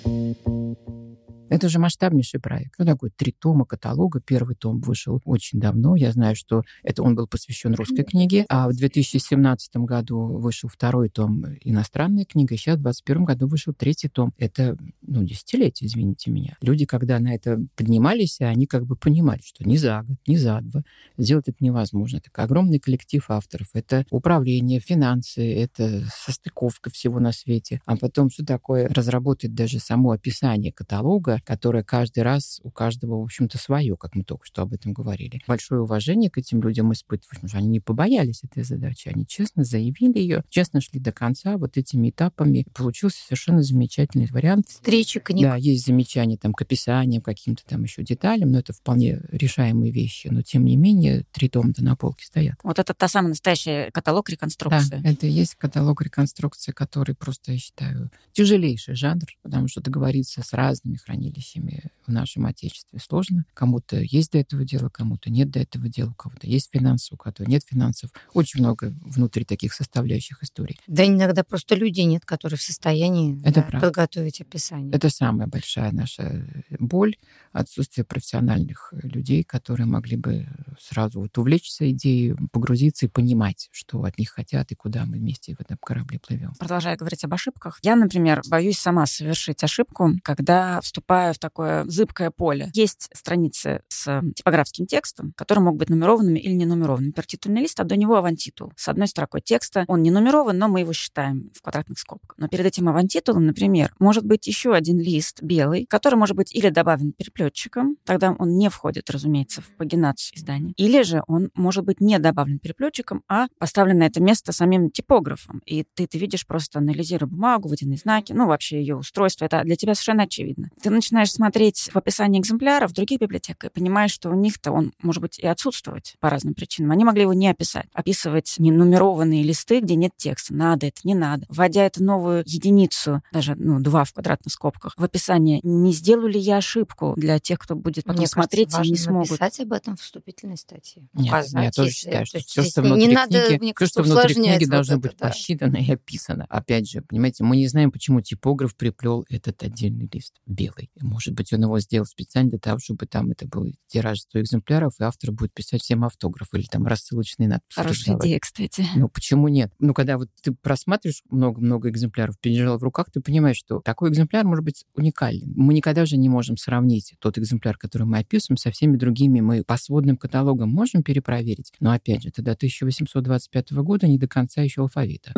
Это же масштабнейший проект. Ну, такой три тома каталога. Первый том вышел очень давно. Я знаю, что это он был посвящен русской книге. А в 2017 году вышел второй том иностранная книга. И сейчас в 2021 году вышел третий том. Это, ну, десятилетие, извините меня. Люди, когда на это поднимались, они как бы понимали, что ни за год, ни за два сделать это невозможно. Это огромный коллектив авторов. Это управление, финансы, это состыковка всего на свете. А потом, что такое разработать даже само описание каталога, которое каждый раз у каждого, в общем-то, свое, как мы только что об этом говорили. Большое уважение к этим людям испытываю, потому что они не побоялись этой задачи, они честно заявили ее, честно шли до конца вот этими этапами. Получился совершенно замечательный вариант. Встречи книг. Да, есть замечания там к описаниям, каким-то там еще деталям, но это вполне решаемые вещи. Но, тем не менее, три тома-то на полке стоят. Вот это та самая настоящая каталог реконструкции. Да, это и есть каталог реконструкции, который просто, я считаю, тяжелейший жанр, потому что договориться с разными хранителями хранилищами в нашем Отечестве сложно. Кому-то есть до этого дела, кому-то нет до этого дела, у кого-то есть финансы, у кого-то нет финансов. Очень много внутри таких составляющих историй. Да иногда просто людей нет, которые в состоянии Это да, подготовить описание. Это самая большая наша боль, отсутствие профессиональных людей, которые могли бы сразу вот увлечься идеей, погрузиться и понимать, что от них хотят и куда мы вместе в этом корабле плывем. Продолжая говорить об ошибках, я, например, боюсь сама совершить ошибку, когда вступаю вступая в такое зыбкое поле. Есть страницы с типографским текстом, которые могут быть нумерованными или не нумерованными. Например, лист, а до него авантитул. С одной строкой текста он не нумерован, но мы его считаем в квадратных скобках. Но перед этим авантитулом, например, может быть еще один лист белый, который может быть или добавлен переплетчиком, тогда он не входит, разумеется, в пагинацию издания, или же он может быть не добавлен переплетчиком, а поставлен на это место самим типографом. И ты это видишь, просто анализируя бумагу, водяные знаки, ну, вообще ее устройство. Это для тебя совершенно очевидно. Ты начинаешь смотреть в описании экземпляра в других библиотеках и понимаешь, что у них-то он может быть и отсутствовать по разным причинам. Они могли его не описать. Описывать ненумерованные листы, где нет текста. Надо это, не надо. Вводя эту новую единицу, даже ну, два в квадратных скобках, в описании, не сделаю ли я ошибку для тех, кто будет потом Мне смотреть кажется, и не смогут. написать об этом в вступительной статье. Нет, Указать, я тоже считаю, что все, что внутри не книги, надо, все, что внутри книги должно вот быть это, посчитано и описано. Опять же, понимаете, мы не знаем, почему типограф приплел этот отдельный лист белый. Может быть, он его сделал специально для того, чтобы там это был тираж 100 экземпляров, и автор будет писать всем автограф или там рассылочные надписи. Хорошая идея, кстати. Ну, почему нет? Ну, когда вот ты просматриваешь много-много экземпляров, пережил в руках, ты понимаешь, что такой экземпляр может быть уникален. Мы никогда же не можем сравнить тот экземпляр, который мы описываем, со всеми другими. Мы по сводным каталогам можем перепроверить, но, опять же, это до 1825 года не до конца еще алфавита.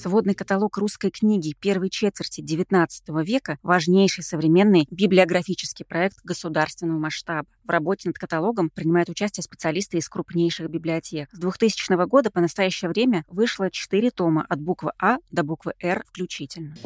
Сводный каталог русской книги первой четверти XIX века – важнейший современный библиографический проект государственного масштаба. В работе над каталогом принимают участие специалисты из крупнейших библиотек. С 2000 года по настоящее время вышло четыре тома от буквы А до буквы Р включительно.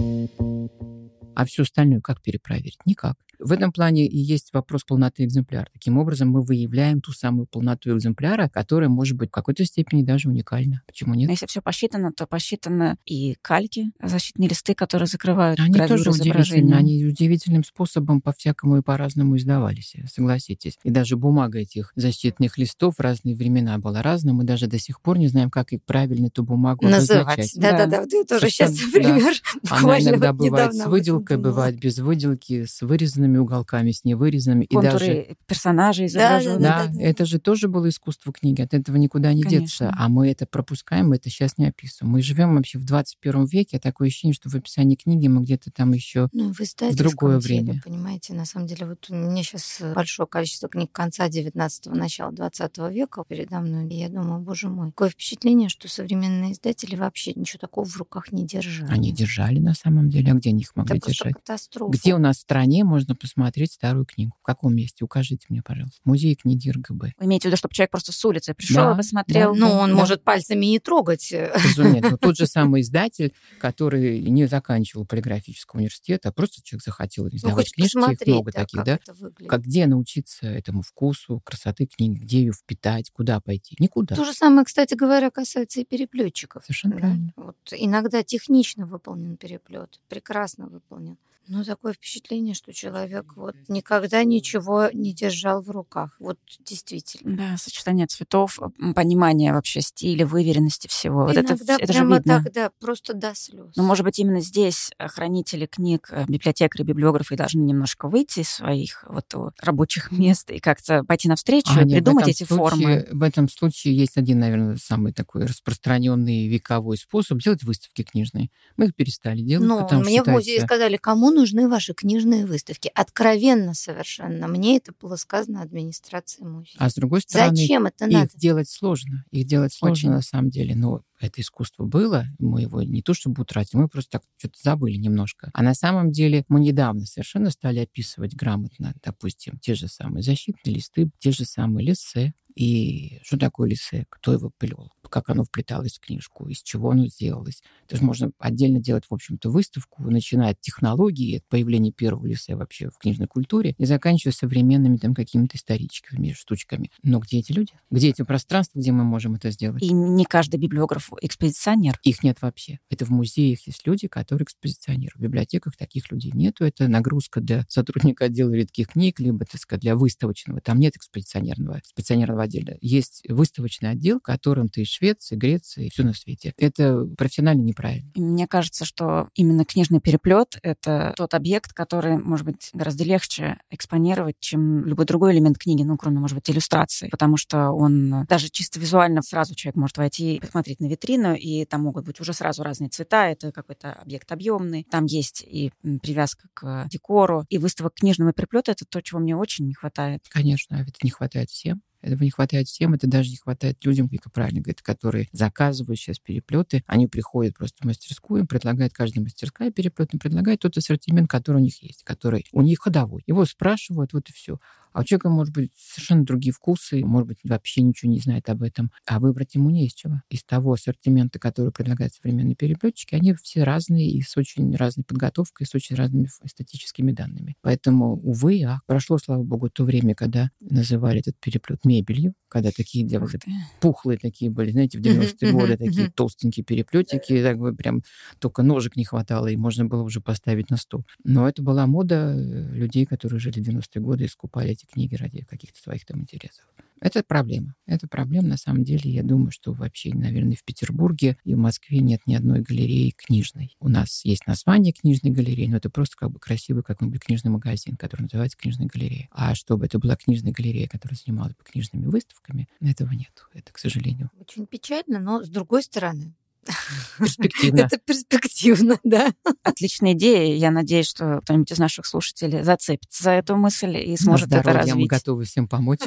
А все остальное как перепроверить? Никак. В этом плане и есть вопрос полноты экземпляра. Таким образом, мы выявляем ту самую полноту экземпляра, которая может быть в какой-то степени даже уникальна. Почему нет? Если все посчитано, то посчитаны и кальки, защитные листы, которые закрывают Они тоже удивительны. Они удивительным способом по-всякому и по-разному издавались, согласитесь. И даже бумага этих защитных листов в разные времена была разная. Мы даже до сих пор не знаем, как их правильно эту бумагу называть. Да-да-да, ты тоже сейчас пример. Да. Она иногда бывает с выделкой выделкой, думала. бывает без выделки, с вырезанными уголками, с невырезанными. Контуры и даже... персонажей изображены. Да, да, да, да, это же тоже было искусство книги, от этого никуда не Конечно. деться. А мы это пропускаем, мы это сейчас не описываем. Мы живем вообще в 21 веке, такое ощущение, что в описании книги мы где-то там еще ну, в другое время. Понимаете, на самом деле, вот у меня сейчас большое количество книг конца 19-го, начала 20 века передо мной. И я думаю, боже мой, такое впечатление, что современные издатели вообще ничего такого в руках не держали. Они держали на самом деле, а где они их могли Это держать? Катастрофа. Где у нас в стране можно посмотреть старую книгу? В каком месте? Укажите мне, пожалуйста. Музей книги РГБ. Вы имеете в виду, чтобы человек просто с улицы пришел да, и посмотрел? Да, ну, он да. может пальцами не трогать. Разумеется. Но тот же самый издатель, который не заканчивал полиграфического университета, а просто человек захотел ну, издавать ну, книжки, их много да, таких, да? Как где научиться этому вкусу, красоты книги, где ее впитать, куда пойти? Никуда. То же самое, кстати говоря, касается и переплетчиков. Совершенно да? правильно. Вот иногда технично выполнен переплет, прекрасно выполнен выполнен. Ну, такое впечатление, что человек вот никогда ничего не держал в руках. Вот действительно. Да, сочетание цветов, понимание вообще стиля, выверенности всего. Иногда вот это, это прямо же видно. так, да, просто до слез. Ну, может быть, именно здесь э, хранители книг, э, библиотекари, библиографы должны немножко выйти из своих вот рабочих мест и как-то пойти навстречу, а, придумать эти случае, формы. В этом случае есть один, наверное, самый такой распространенный вековой способ делать выставки книжные. Мы их перестали делать. Ну, мне в музее сказали, кому нужны ваши книжные выставки? Откровенно совершенно. Мне это было сказано администрацией музея. А с другой стороны, Зачем это надо? их делать сложно. Их делать сложно Очень. на самом деле. Но это искусство было, мы его не то чтобы утратили, мы просто так что-то забыли немножко. А на самом деле мы недавно совершенно стали описывать грамотно, допустим, те же самые защитные листы, те же самые лисы, и что такое лисе, кто его плел, как оно вплеталось в книжку, из чего оно сделалось. Это же можно отдельно делать, в общем-то, выставку, начиная от технологии, от появления первого лисе вообще в книжной культуре, и заканчивая современными там какими-то историческими штучками. Но где эти люди? Где эти пространства, где мы можем это сделать? И не каждый библиограф экспозиционер. Их нет вообще. Это в музеях есть люди, которые экспозиционируют. В библиотеках таких людей нету. Это нагрузка для сотрудника отдела редких книг, либо, так сказать, для выставочного. Там нет экспозиционерного, экспозиционерного отдела. Есть выставочный отдел, которым ты из Швеции, Греции, все на свете. Это профессионально неправильно. Мне кажется, что именно книжный переплет — это тот объект, который, может быть, гораздо легче экспонировать, чем любой другой элемент книги, ну, кроме, может быть, иллюстрации, потому что он даже чисто визуально сразу человек может войти и посмотреть на витрину, и там могут быть уже сразу разные цвета, это какой-то объект объемный, там есть и привязка к декору, и выставок книжного переплета — это то, чего мне очень не хватает. Конечно, это не хватает всем. Этого не хватает всем, это даже не хватает людям, как правильно говорит, которые заказывают сейчас переплеты. Они приходят просто в мастерскую, им предлагает каждая мастерская переплет, им предлагает тот ассортимент, который у них есть, который у них ходовой. Его спрашивают, вот и все. А у человека, может быть, совершенно другие вкусы, может быть, вообще ничего не знает об этом. А выбрать ему не из чего. Из того ассортимента, который предлагают современные переплетчики, они все разные и с очень разной подготовкой, с очень разными эстетическими данными. Поэтому, увы, ах, прошло, слава богу, то время, когда называли этот переплет мебелью, когда такие делали, пухлые такие были, знаете, в 90-е годы такие толстенькие переплетики, так бы прям только ножек не хватало, и можно было уже поставить на стол. Но это была мода э, людей, которые жили в 90-е годы и скупали эти книги ради каких-то своих там интересов. Это проблема. Это проблема, на самом деле, я думаю, что вообще, наверное, в Петербурге и в Москве нет ни одной галереи книжной. У нас есть название книжной галереи, но это просто как бы красивый какой-нибудь книжный магазин, который называется книжной галереей. А чтобы это была книжная галерея, которая занималась бы книжными выставками, этого нет. Это, к сожалению. Очень печально, но с другой стороны, Перспективно. Это перспективно, да. Отличная идея. Я надеюсь, что кто-нибудь из наших слушателей зацепится за эту мысль и сможет это развить. Мы готовы всем помочь.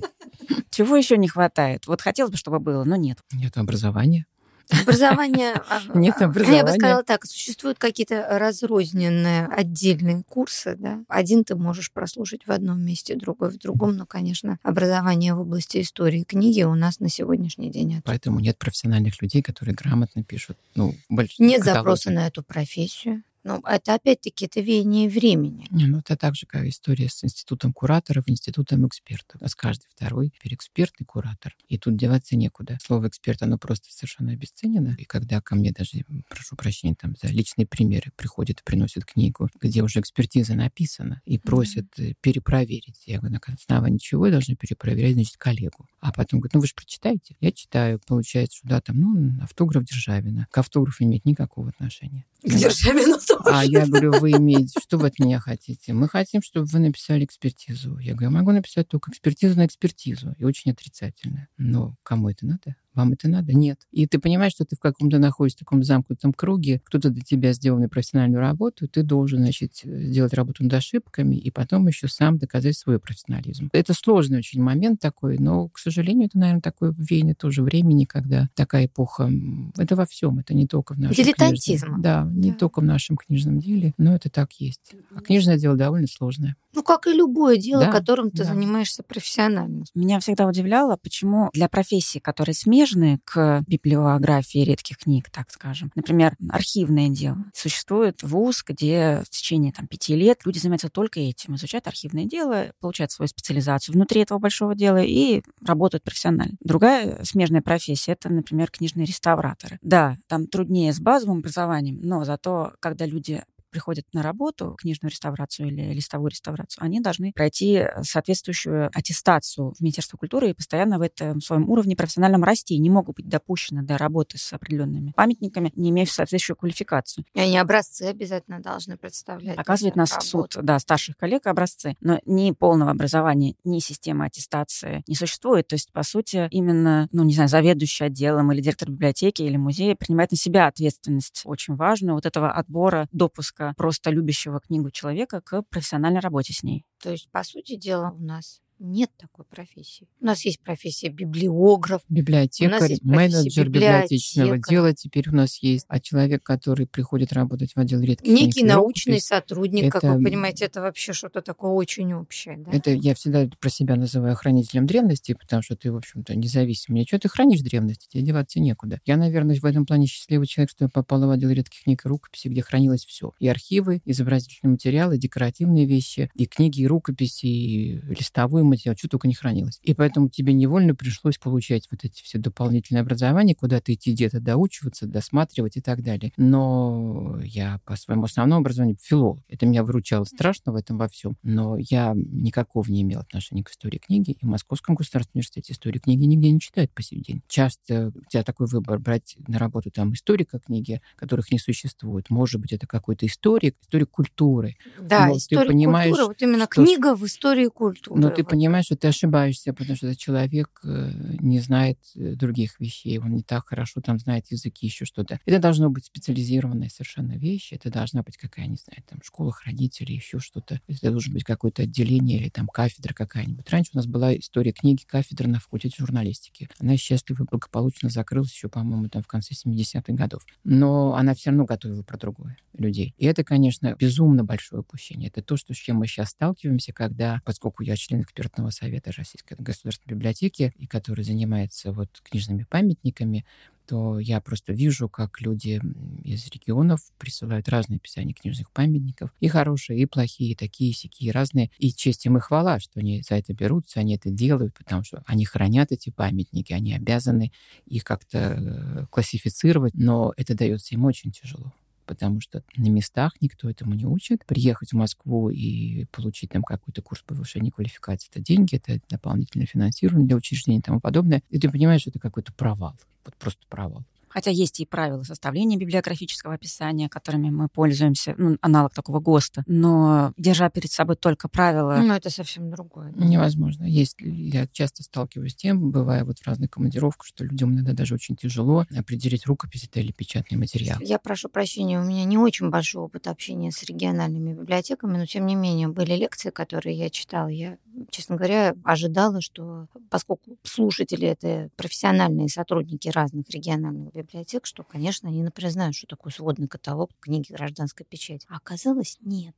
Чего еще не хватает? Вот хотелось бы, чтобы было, но нет. Нет образования. Образование... Нет образования. Я бы сказала так, существуют какие-то разрозненные отдельные курсы, да. Один ты можешь прослушать в одном месте, другой в другом, но, конечно, образование в области истории книги у нас на сегодняшний день нет. Поэтому нет профессиональных людей, которые грамотно пишут, ну, больше Нет запроса на эту профессию. Ну, это опять-таки это веяние времени. Не, ну, это так же, как история с институтом кураторов, институтом экспертов. С каждый второй теперь эксперт и куратор. И тут деваться некуда. Слово эксперт, оно просто совершенно обесценено. И когда ко мне даже, прошу прощения, там за личные примеры приходят и приносят книгу, где уже экспертиза написана, и просят mm-hmm. перепроверить. Я говорю, на основании чего я должна перепроверять, значит, коллегу. А потом говорят, ну вы же прочитаете. Я читаю, получается, что да, там, ну, автограф Державина. К автографу имеет никакого отношения. Держи минуту. А я говорю, вы имеете, что вы от меня хотите? Мы хотим, чтобы вы написали экспертизу. Я говорю, я могу написать только экспертизу на экспертизу. И очень отрицательно. Но кому это надо? Вам это надо? Нет. И ты понимаешь, что ты в каком-то находишься в таком замкнутом круге, кто-то для тебя сделал профессиональную работу, ты должен, значит, сделать работу над ошибками и потом еще сам доказать свой профессионализм. Это сложный очень момент такой, но, к сожалению, это, наверное, такое веяние тоже времени, когда такая эпоха, это во всем, это не только в нашем Дилетантизм. Книжном, да, не да. только в нашем книжном деле, но это так есть. А книжное дело довольно сложное. Ну, как и любое дело, да, которым ты да. занимаешься профессионально. Меня всегда удивляло, почему для профессий, которые смежны, смежны к библиографии редких книг, так скажем. Например, архивное дело. Существует вуз, где в течение там, пяти лет люди занимаются только этим, изучают архивное дело, получают свою специализацию внутри этого большого дела и работают профессионально. Другая смежная профессия — это, например, книжные реставраторы. Да, там труднее с базовым образованием, но зато, когда люди приходят на работу, книжную реставрацию или листовую реставрацию, они должны пройти э, соответствующую аттестацию в Министерство культуры и постоянно в этом своем уровне профессиональном расти. Не могут быть допущены до работы с определенными памятниками, не имея соответствующую квалификацию. И они образцы обязательно должны представлять. Показывает нас работу. суд, да, старших коллег образцы. Но ни полного образования, ни системы аттестации не существует. То есть, по сути, именно, ну, не знаю, заведующий отделом или директор библиотеки или музея принимает на себя ответственность очень важную вот этого отбора, допуска просто любящего книгу человека к профессиональной работе с ней. То есть, по сути дела, у нас нет такой профессии. У нас есть профессия библиограф. Библиотекарь, менеджер библиотечного дела теперь у нас есть. А человек, который приходит работать в отдел редких Некий научный рукопись, сотрудник, это, как вы понимаете, это вообще что-то такое очень общее. Да? Это я всегда про себя называю хранителем древности, потому что ты, в общем-то, независимый. Что ты хранишь древности? Тебе деваться некуда. Я, наверное, в этом плане счастливый человек, что я попала в отдел редких книг и рукописей, где хранилось все. И архивы, изобразительные материалы, декоративные вещи, и книги, и рукописи, и листовые материал, что только не хранилось. И поэтому тебе невольно пришлось получать вот эти все дополнительные образования, куда-то идти где-то доучиваться, досматривать и так далее. Но я по своему основному образованию филолог. Это меня выручало страшно в этом во всем. Но я никакого не имел отношения к истории книги. И в Московском государственном университете историю книги нигде не читают по сей день. Часто у тебя такой выбор брать на работу там историка книги, которых не существует. Может быть, это какой-то историк, историк культуры. Да, но историк ты понимаешь, культуры. Вот именно что... книга в истории культуры. Но ты понимаешь, что ты ошибаешься, потому что этот человек э, не знает э, других вещей, он не так хорошо там знает языки, еще что-то. Это должно быть специализированная совершенно вещь, это должна быть какая, не знаю, там школа хранителей, еще что-то. Это должно быть какое-то отделение или там кафедра какая-нибудь. Раньше у нас была история книги кафедры на факультете журналистики. Она счастливо благополучно закрылась еще, по-моему, там в конце 70-х годов. Но она все равно готовила про другое людей. И это, конечно, безумно большое упущение. Это то, что, с чем мы сейчас сталкиваемся, когда, поскольку я член экспертного совета Российской государственной библиотеки, и который занимается вот книжными памятниками, то я просто вижу, как люди из регионов присылают разные описания книжных памятников, и хорошие, и плохие, и такие, и сякие, разные. И честь им и хвала, что они за это берутся, они это делают, потому что они хранят эти памятники, они обязаны их как-то э, классифицировать, но это дается им очень тяжело потому что на местах никто этому не учит. Приехать в Москву и получить там какой-то курс повышения квалификации — это деньги, это дополнительное финансирование для учреждений и тому подобное. И ты понимаешь, что это какой-то провал. Вот просто провал. Хотя есть и правила составления библиографического описания, которыми мы пользуемся, ну, аналог такого ГОСТа. Но держа перед собой только правила... Ну, это совсем другое. Невозможно. Есть, я часто сталкиваюсь с тем, бывая вот в разных командировках, что людям иногда даже очень тяжело определить рукопись это или печатный материал. Я прошу прощения, у меня не очень большой опыт общения с региональными библиотеками, но тем не менее были лекции, которые я читала. Я, честно говоря, ожидала, что поскольку слушатели это профессиональные сотрудники разных региональных библиотек, что, конечно, они, например, знают, что такое сводный каталог книги гражданской печати. А оказалось, нет.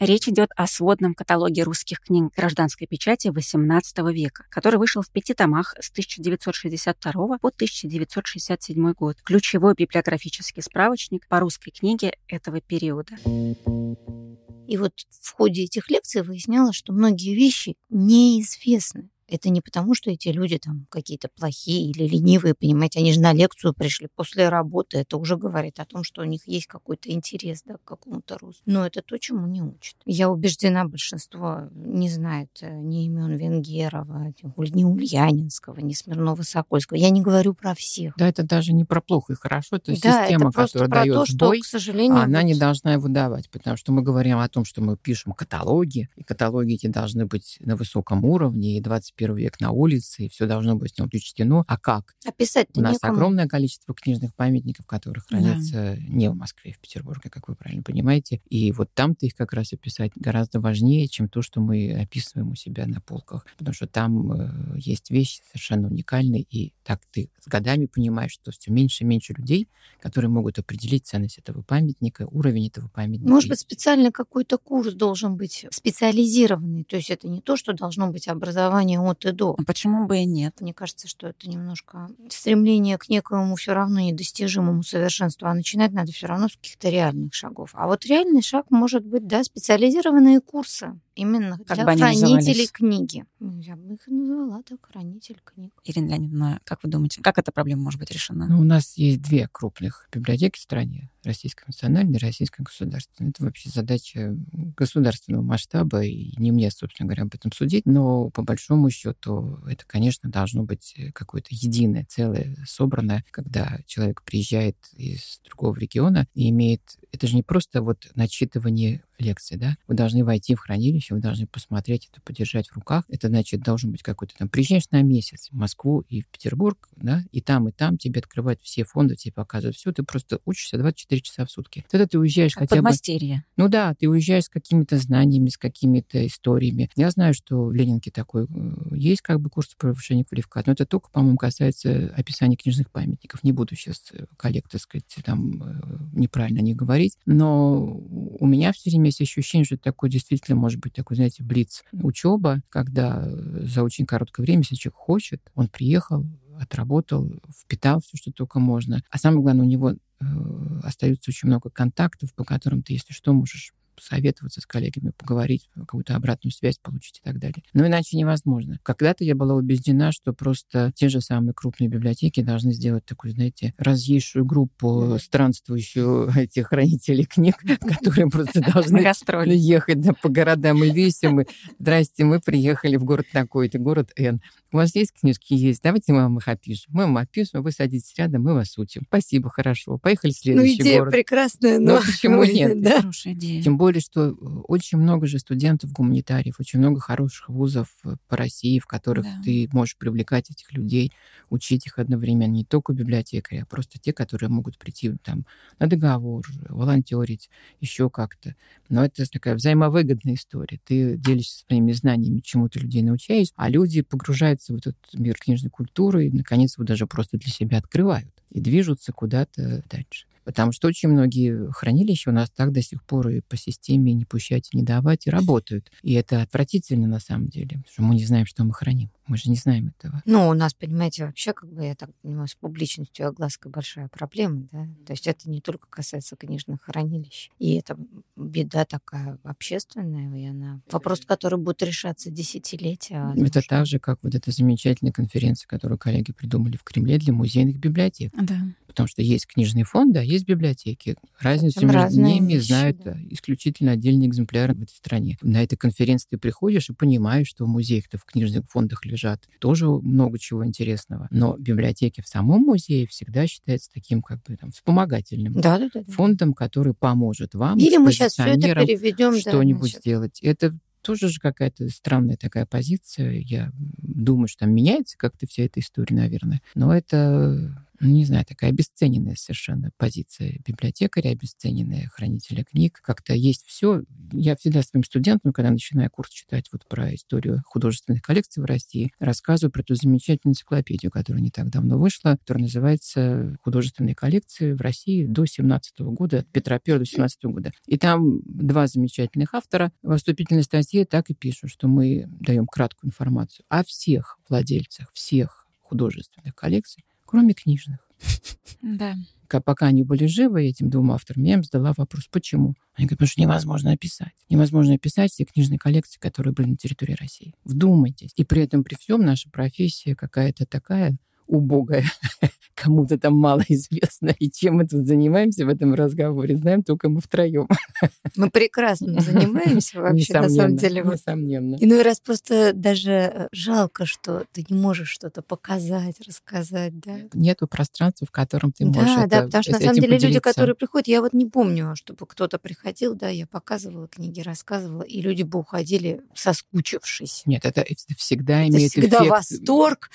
Речь идет о сводном каталоге русских книг гражданской печати XVIII века, который вышел в пяти томах с 1962 по 1967 год. Ключевой библиографический справочник по русской книге этого периода. И вот в ходе этих лекций выяснялось, что многие вещи неизвестны Это не потому, что эти люди там какие-то плохие или ленивые, понимаете, они же на лекцию пришли после работы. Это уже говорит о том, что у них есть какой-то интерес да, к какому-то росту. Но это то, чему не учат. Я убеждена, большинство не знает э, ни имен Венгерова, ни Ульянинского, ни Смирнова-Сокольского. Я не говорю про всех. Да, это даже не про плохо и хорошо. Это да, система, это которая дает то, что, к сожалению, она вот... не должна его давать. Потому что мы говорим о том, что мы пишем каталоги, и каталоги эти должны быть на высоком уровне, и 21 век на улице, и все должно быть с ним учтено. А как? Описать У нас некому. огромное количество книжных памятников, которые хранятся да. не в Москве, в Петербурге, как вы правильно понимаете. И вот там-то их как раз описать гораздо важнее, чем то, что мы описываем у себя на полках. Потому что там э, есть вещи совершенно уникальные, и так ты с годами понимаешь, что все меньше и меньше людей, которые могут определить ценность этого памятника, уровень этого памятника. Может быть, специально какой-то курс должен быть специализированный. То есть это не то, что должно быть образование от и до. А почему бы и нет? Мне кажется, что это немножко стремление к некоему все равно недостижимому совершенству, а начинать надо все равно с каких-то реальных шагов. А вот реальный шаг может быть, да, специализированные курсы именно как для хранителей книги. Я бы их назвала так, хранитель книг. Ирина Леонидовна, как вы думаете, как эта проблема может быть решена? Ну, у нас есть две крупных библиотеки в стране. Российская национальная и Российская государственная. Это вообще задача государственного масштаба, и не мне, собственно говоря, об этом судить, но по большому счету это, конечно, должно быть какое-то единое целое, собранное, когда человек приезжает из другого региона и имеет... Это же не просто вот начитывание лекции, да? Вы должны войти в хранилище, вы должны посмотреть это, подержать в руках. Это значит, должен быть какой-то там... Приезжаешь на месяц в Москву и в Петербург, да, и там, и там тебе открывают все фонды, тебе показывают все, ты просто учишься 24 часа в сутки. Тогда ты уезжаешь как хотя бы... Ну да, ты уезжаешь с какими-то знаниями, с какими-то историями. Я знаю, что в Ленинке такой э, есть как бы курс повышения квалификации, но это только, по-моему, касается описания книжных памятников. Не буду сейчас э, коллег, так сказать, там э, неправильно не говорить, но у меня все время есть ощущение, что это такой действительно может быть такой, знаете, блиц учеба, когда за очень короткое время, если человек хочет, он приехал, отработал, впитал все, что только можно. А самое главное, у него э, остается очень много контактов, по которым ты, если что, можешь советоваться с коллегами, поговорить, какую-то обратную связь получить и так далее. Но иначе невозможно. Когда-то я была убеждена, что просто те же самые крупные библиотеки должны сделать такую, знаете, разъезжую группу странствующую этих хранителей книг, которые просто должны ехать по городам и весим. Здрасте, мы приехали в город такой-то, город Н. У вас есть книжки? Есть. Давайте мы вам их опишем. Мы вам опишем, вы садитесь рядом, мы вас учим. Спасибо, хорошо. Поехали в следующий ну, идея город. прекрасная, но... но почему нет? Да. Хорошая идея. Тем более, что э, очень много же студентов, гуманитариев, очень много хороших вузов э, по России, в которых да. ты можешь привлекать этих людей, учить их одновременно. Не только библиотекари, а просто те, которые могут прийти там на договор, волонтерить, еще как-то. Но это такая взаимовыгодная история. Ты делишься своими знаниями, чему ты людей научаешь, а люди погружаются в этот мир книжной культуры и, наконец, его даже просто для себя открывают и движутся куда-то дальше. Потому что очень многие хранилища у нас так до сих пор и по системе «не пущать, не давать» и работают. И это отвратительно на самом деле, потому что мы не знаем, что мы храним. Мы же не знаем этого. Ну, у нас, понимаете, вообще, как бы, я так понимаю, с публичностью оглаской большая проблема, да? То есть это не только касается книжных хранилищ. И это беда такая общественная, и она... Вопрос, который будет решаться десятилетия. Возможно. Это так же, как вот эта замечательная конференция, которую коллеги придумали в Кремле для музейных библиотек. Да. Потому что есть книжные фонды, а есть библиотеки. Разницу Там между ними вещи, знают да. исключительно отдельные экземпляры в этой стране. На этой конференции ты приходишь и понимаешь, что в музеях-то в книжных фондах лежат тоже много чего интересного. Но библиотеки в самом музее всегда считаются таким как бы там вспомогательным да, да, да, фондом, который поможет вам, Или мы сейчас все это переведем что-нибудь да, сделать. Это тоже же какая-то странная такая позиция. Я думаю, что там меняется как-то вся эта история, наверное. Но это не знаю, такая обесцененная совершенно позиция библиотекаря, обесцененная хранителя книг. Как-то есть все. Я всегда своим студентам, когда начинаю курс читать вот про историю художественных коллекций в России, рассказываю про эту замечательную энциклопедию, которая не так давно вышла, которая называется «Художественные коллекции в России до 17 года, от Петра I до 17 года». И там два замечательных автора в вступительной статье так и пишут, что мы даем краткую информацию о всех владельцах всех художественных коллекций, кроме книжных. Да. пока они были живы, этим двум авторам, я им задала вопрос, почему? Они говорят, потому что невозможно описать. Невозможно описать все книжные коллекции, которые были на территории России. Вдумайтесь. И при этом, при всем, наша профессия какая-то такая убогая, кому-то там мало известно. И чем мы тут занимаемся в этом разговоре, знаем только мы втроем. Мы прекрасно занимаемся вообще, на самом деле. Несомненно. Иной раз просто даже э, жалко, что ты не можешь что-то показать, рассказать, да? Нету пространства, в котором ты можешь Да, да, потому что на самом деле люди, которые приходят, я вот не помню, чтобы кто-то приходил, да, я показывала книги, рассказывала, и люди бы уходили соскучившись. Нет, это, это всегда имеет всегда эффект восторг.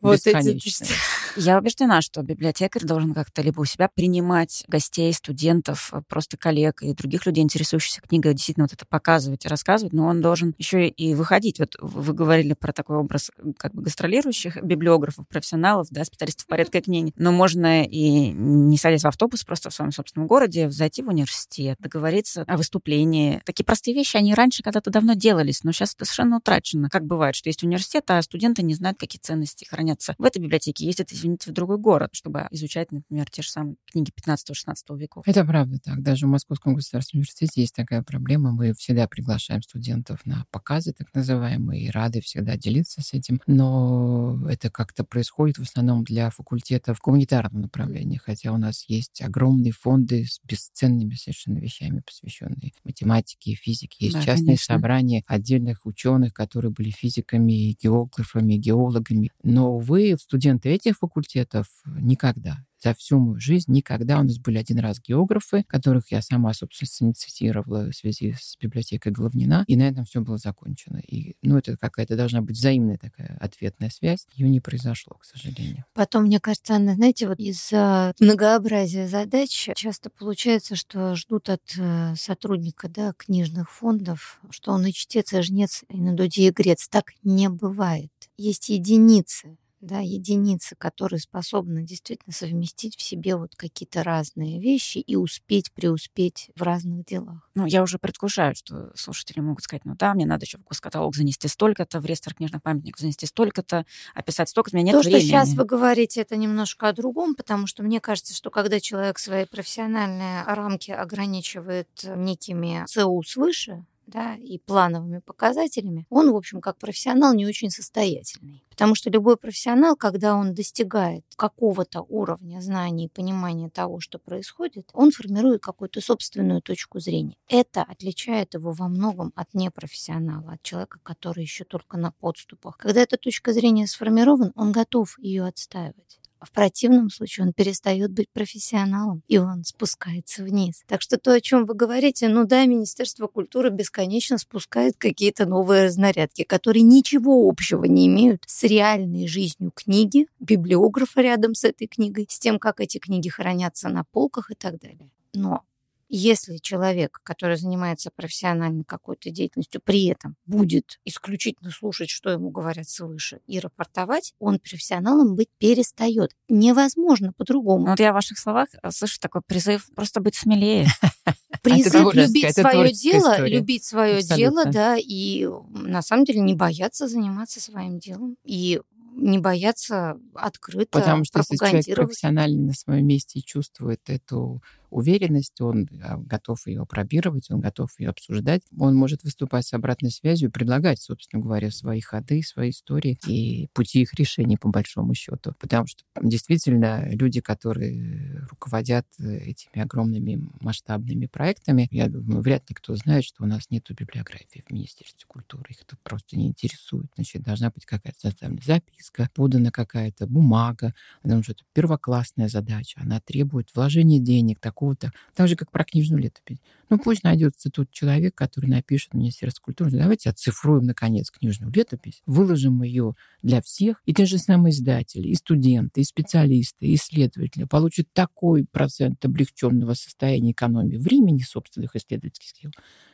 Вот эти... Я убеждена, что библиотекарь должен как-то либо у себя принимать гостей, студентов, э, просто коллег и других людей, интересующихся книгой, действительно вот это показывать и рассказывать, но он должен еще и выходить. Вот вы говорили про такой образ как бы гастролирующих библиографов, профессионалов, да, специалистов по редкой книге. Но можно и не садясь в автобус просто в своем собственном городе, зайти в университет, договориться о выступлении. Такие простые вещи, они раньше когда-то давно делались, но сейчас это совершенно утрачено. Как бывает, что есть университет, а студенты не знают, какие ценности хранятся в этой библиотеке, ездят, извините, в другой город, чтобы изучать, например, те же самые книги 15-16 веков. Это правда так. Даже в Московском государственном университете есть такая проблема. Мы всегда приглашаем студентов на показы, так называемые, и рады всегда делиться с этим. Но это как-то происходит в основном для факультетов гуманитарного направления, хотя у нас есть огромные фонды с бесценными совершенно вещами, посвященные математике и физике. Есть да, частные конечно. собрания отдельных ученых, которые были физиками, географами, геологами. Но, увы, студенты этих факультетов никогда за всю мою жизнь никогда у нас были один раз географы, которых я сама, собственно, цитировала в связи с библиотекой Головнина, и на этом все было закончено. И, ну, это какая-то должна быть взаимная такая ответная связь. Ее не произошло, к сожалению. Потом, мне кажется, Анна, знаете, вот из-за многообразия задач часто получается, что ждут от э, сотрудника да, книжных фондов, что он и чтец, и жнец, и на дуде и грец. Так не бывает. Есть единицы да, единицы, которые способны действительно совместить в себе вот какие-то разные вещи и успеть преуспеть в разных делах. Ну, я уже предвкушаю, что слушатели могут сказать, ну да, мне надо еще в госкаталог занести столько-то, в реестр книжных памятников занести столько-то, описать столько-то, у меня нет То, времени. что сейчас вы говорите, это немножко о другом, потому что мне кажется, что когда человек свои профессиональные рамки ограничивает некими ЦУ свыше, да, и плановыми показателями, он, в общем, как профессионал не очень состоятельный. Потому что любой профессионал, когда он достигает какого-то уровня знаний и понимания того, что происходит, он формирует какую-то собственную точку зрения. Это отличает его во многом от непрофессионала, от человека, который еще только на подступах. Когда эта точка зрения сформирована, он готов ее отстаивать. В противном случае он перестает быть профессионалом, и он спускается вниз. Так что то, о чем вы говорите, ну да, Министерство культуры бесконечно спускает какие-то новые разнарядки, которые ничего общего не имеют с реальной жизнью книги, библиографа рядом с этой книгой, с тем, как эти книги хранятся на полках и так далее. Но если человек, который занимается профессиональной какой-то деятельностью, при этом будет исключительно слушать, что ему говорят свыше, и рапортовать, он профессионалом быть перестает. Невозможно по-другому. Вот я в ваших словах э, слышу такой призыв просто быть смелее. Призыв любить свое дело, любить свое дело, да, и на самом деле не бояться заниматься своим делом. И не бояться открыто Потому что если человек профессионально на своем месте чувствует эту уверенность, он а, готов ее пробировать, он готов ее обсуждать, он может выступать с обратной связью, предлагать, собственно говоря, свои ходы, свои истории и пути их решения, по большому счету. Потому что действительно люди, которые руководят э, этими огромными масштабными проектами, я думаю, вряд ли кто знает, что у нас нет библиографии в Министерстве культуры. Их это просто не интересует. Значит, должна быть какая-то составная записка, подана какая-то бумага, потому что это первоклассная задача. Она требует вложения денег, так такого-то. Так же, как про книжную летопись. Ну, пусть найдется тут человек, который напишет в Министерство культуры, давайте оцифруем, наконец, книжную летопись, выложим ее для всех, и те же самые издатели, и студенты, и специалисты, и исследователи получат такой процент облегченного состояния экономии времени собственных исследовательских сил,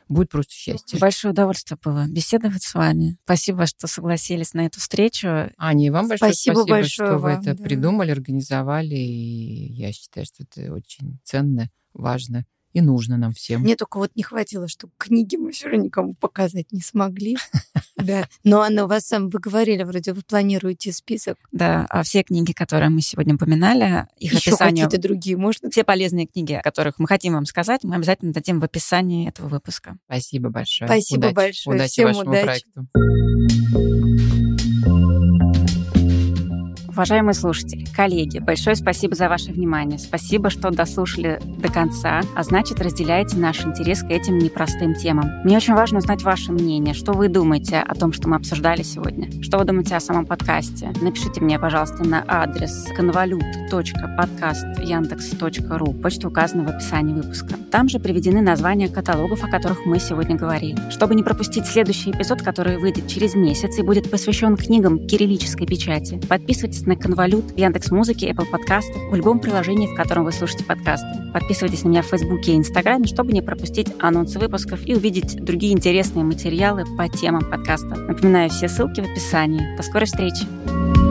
будет просто счастье. Большое удовольствие было беседовать с вами. Спасибо, что согласились на эту встречу. Аня, и вам большое спасибо, спасибо большое что вам, вы это да. придумали, организовали. И я считаю, что это очень ценно, важно и нужно нам всем. Мне только вот не хватило, что книги мы все равно никому показать не смогли. Да. Но, Анна, у вас, вы говорили, вроде вы планируете список. Да, а все книги, которые мы сегодня упоминали, их Еще описание... какие-то другие можно? Все полезные книги, о которых мы хотим вам сказать, мы обязательно дадим в описании этого выпуска. Спасибо большое. Спасибо удачи, большое. Удачи Всем вашему удачи. проекту. Уважаемые слушатели, коллеги, большое спасибо за ваше внимание. Спасибо, что дослушали до конца, а значит, разделяете наш интерес к этим непростым темам. Мне очень важно узнать ваше мнение. Что вы думаете о том, что мы обсуждали сегодня? Что вы думаете о самом подкасте? Напишите мне, пожалуйста, на адрес конвалют.подкаст.яндекс.ру. Почта указана в описании выпуска. Там же приведены названия каталогов, о которых мы сегодня говорили. Чтобы не пропустить следующий эпизод, который выйдет через месяц и будет посвящен книгам кириллической печати, подписывайтесь на Конвалют Яндекс Музыке, Apple подкастах, в любом приложении, в котором вы слушаете подкасты. Подписывайтесь на меня в Фейсбуке и Инстаграме, чтобы не пропустить анонсы выпусков и увидеть другие интересные материалы по темам подкаста. Напоминаю, все ссылки в описании. До скорой встречи!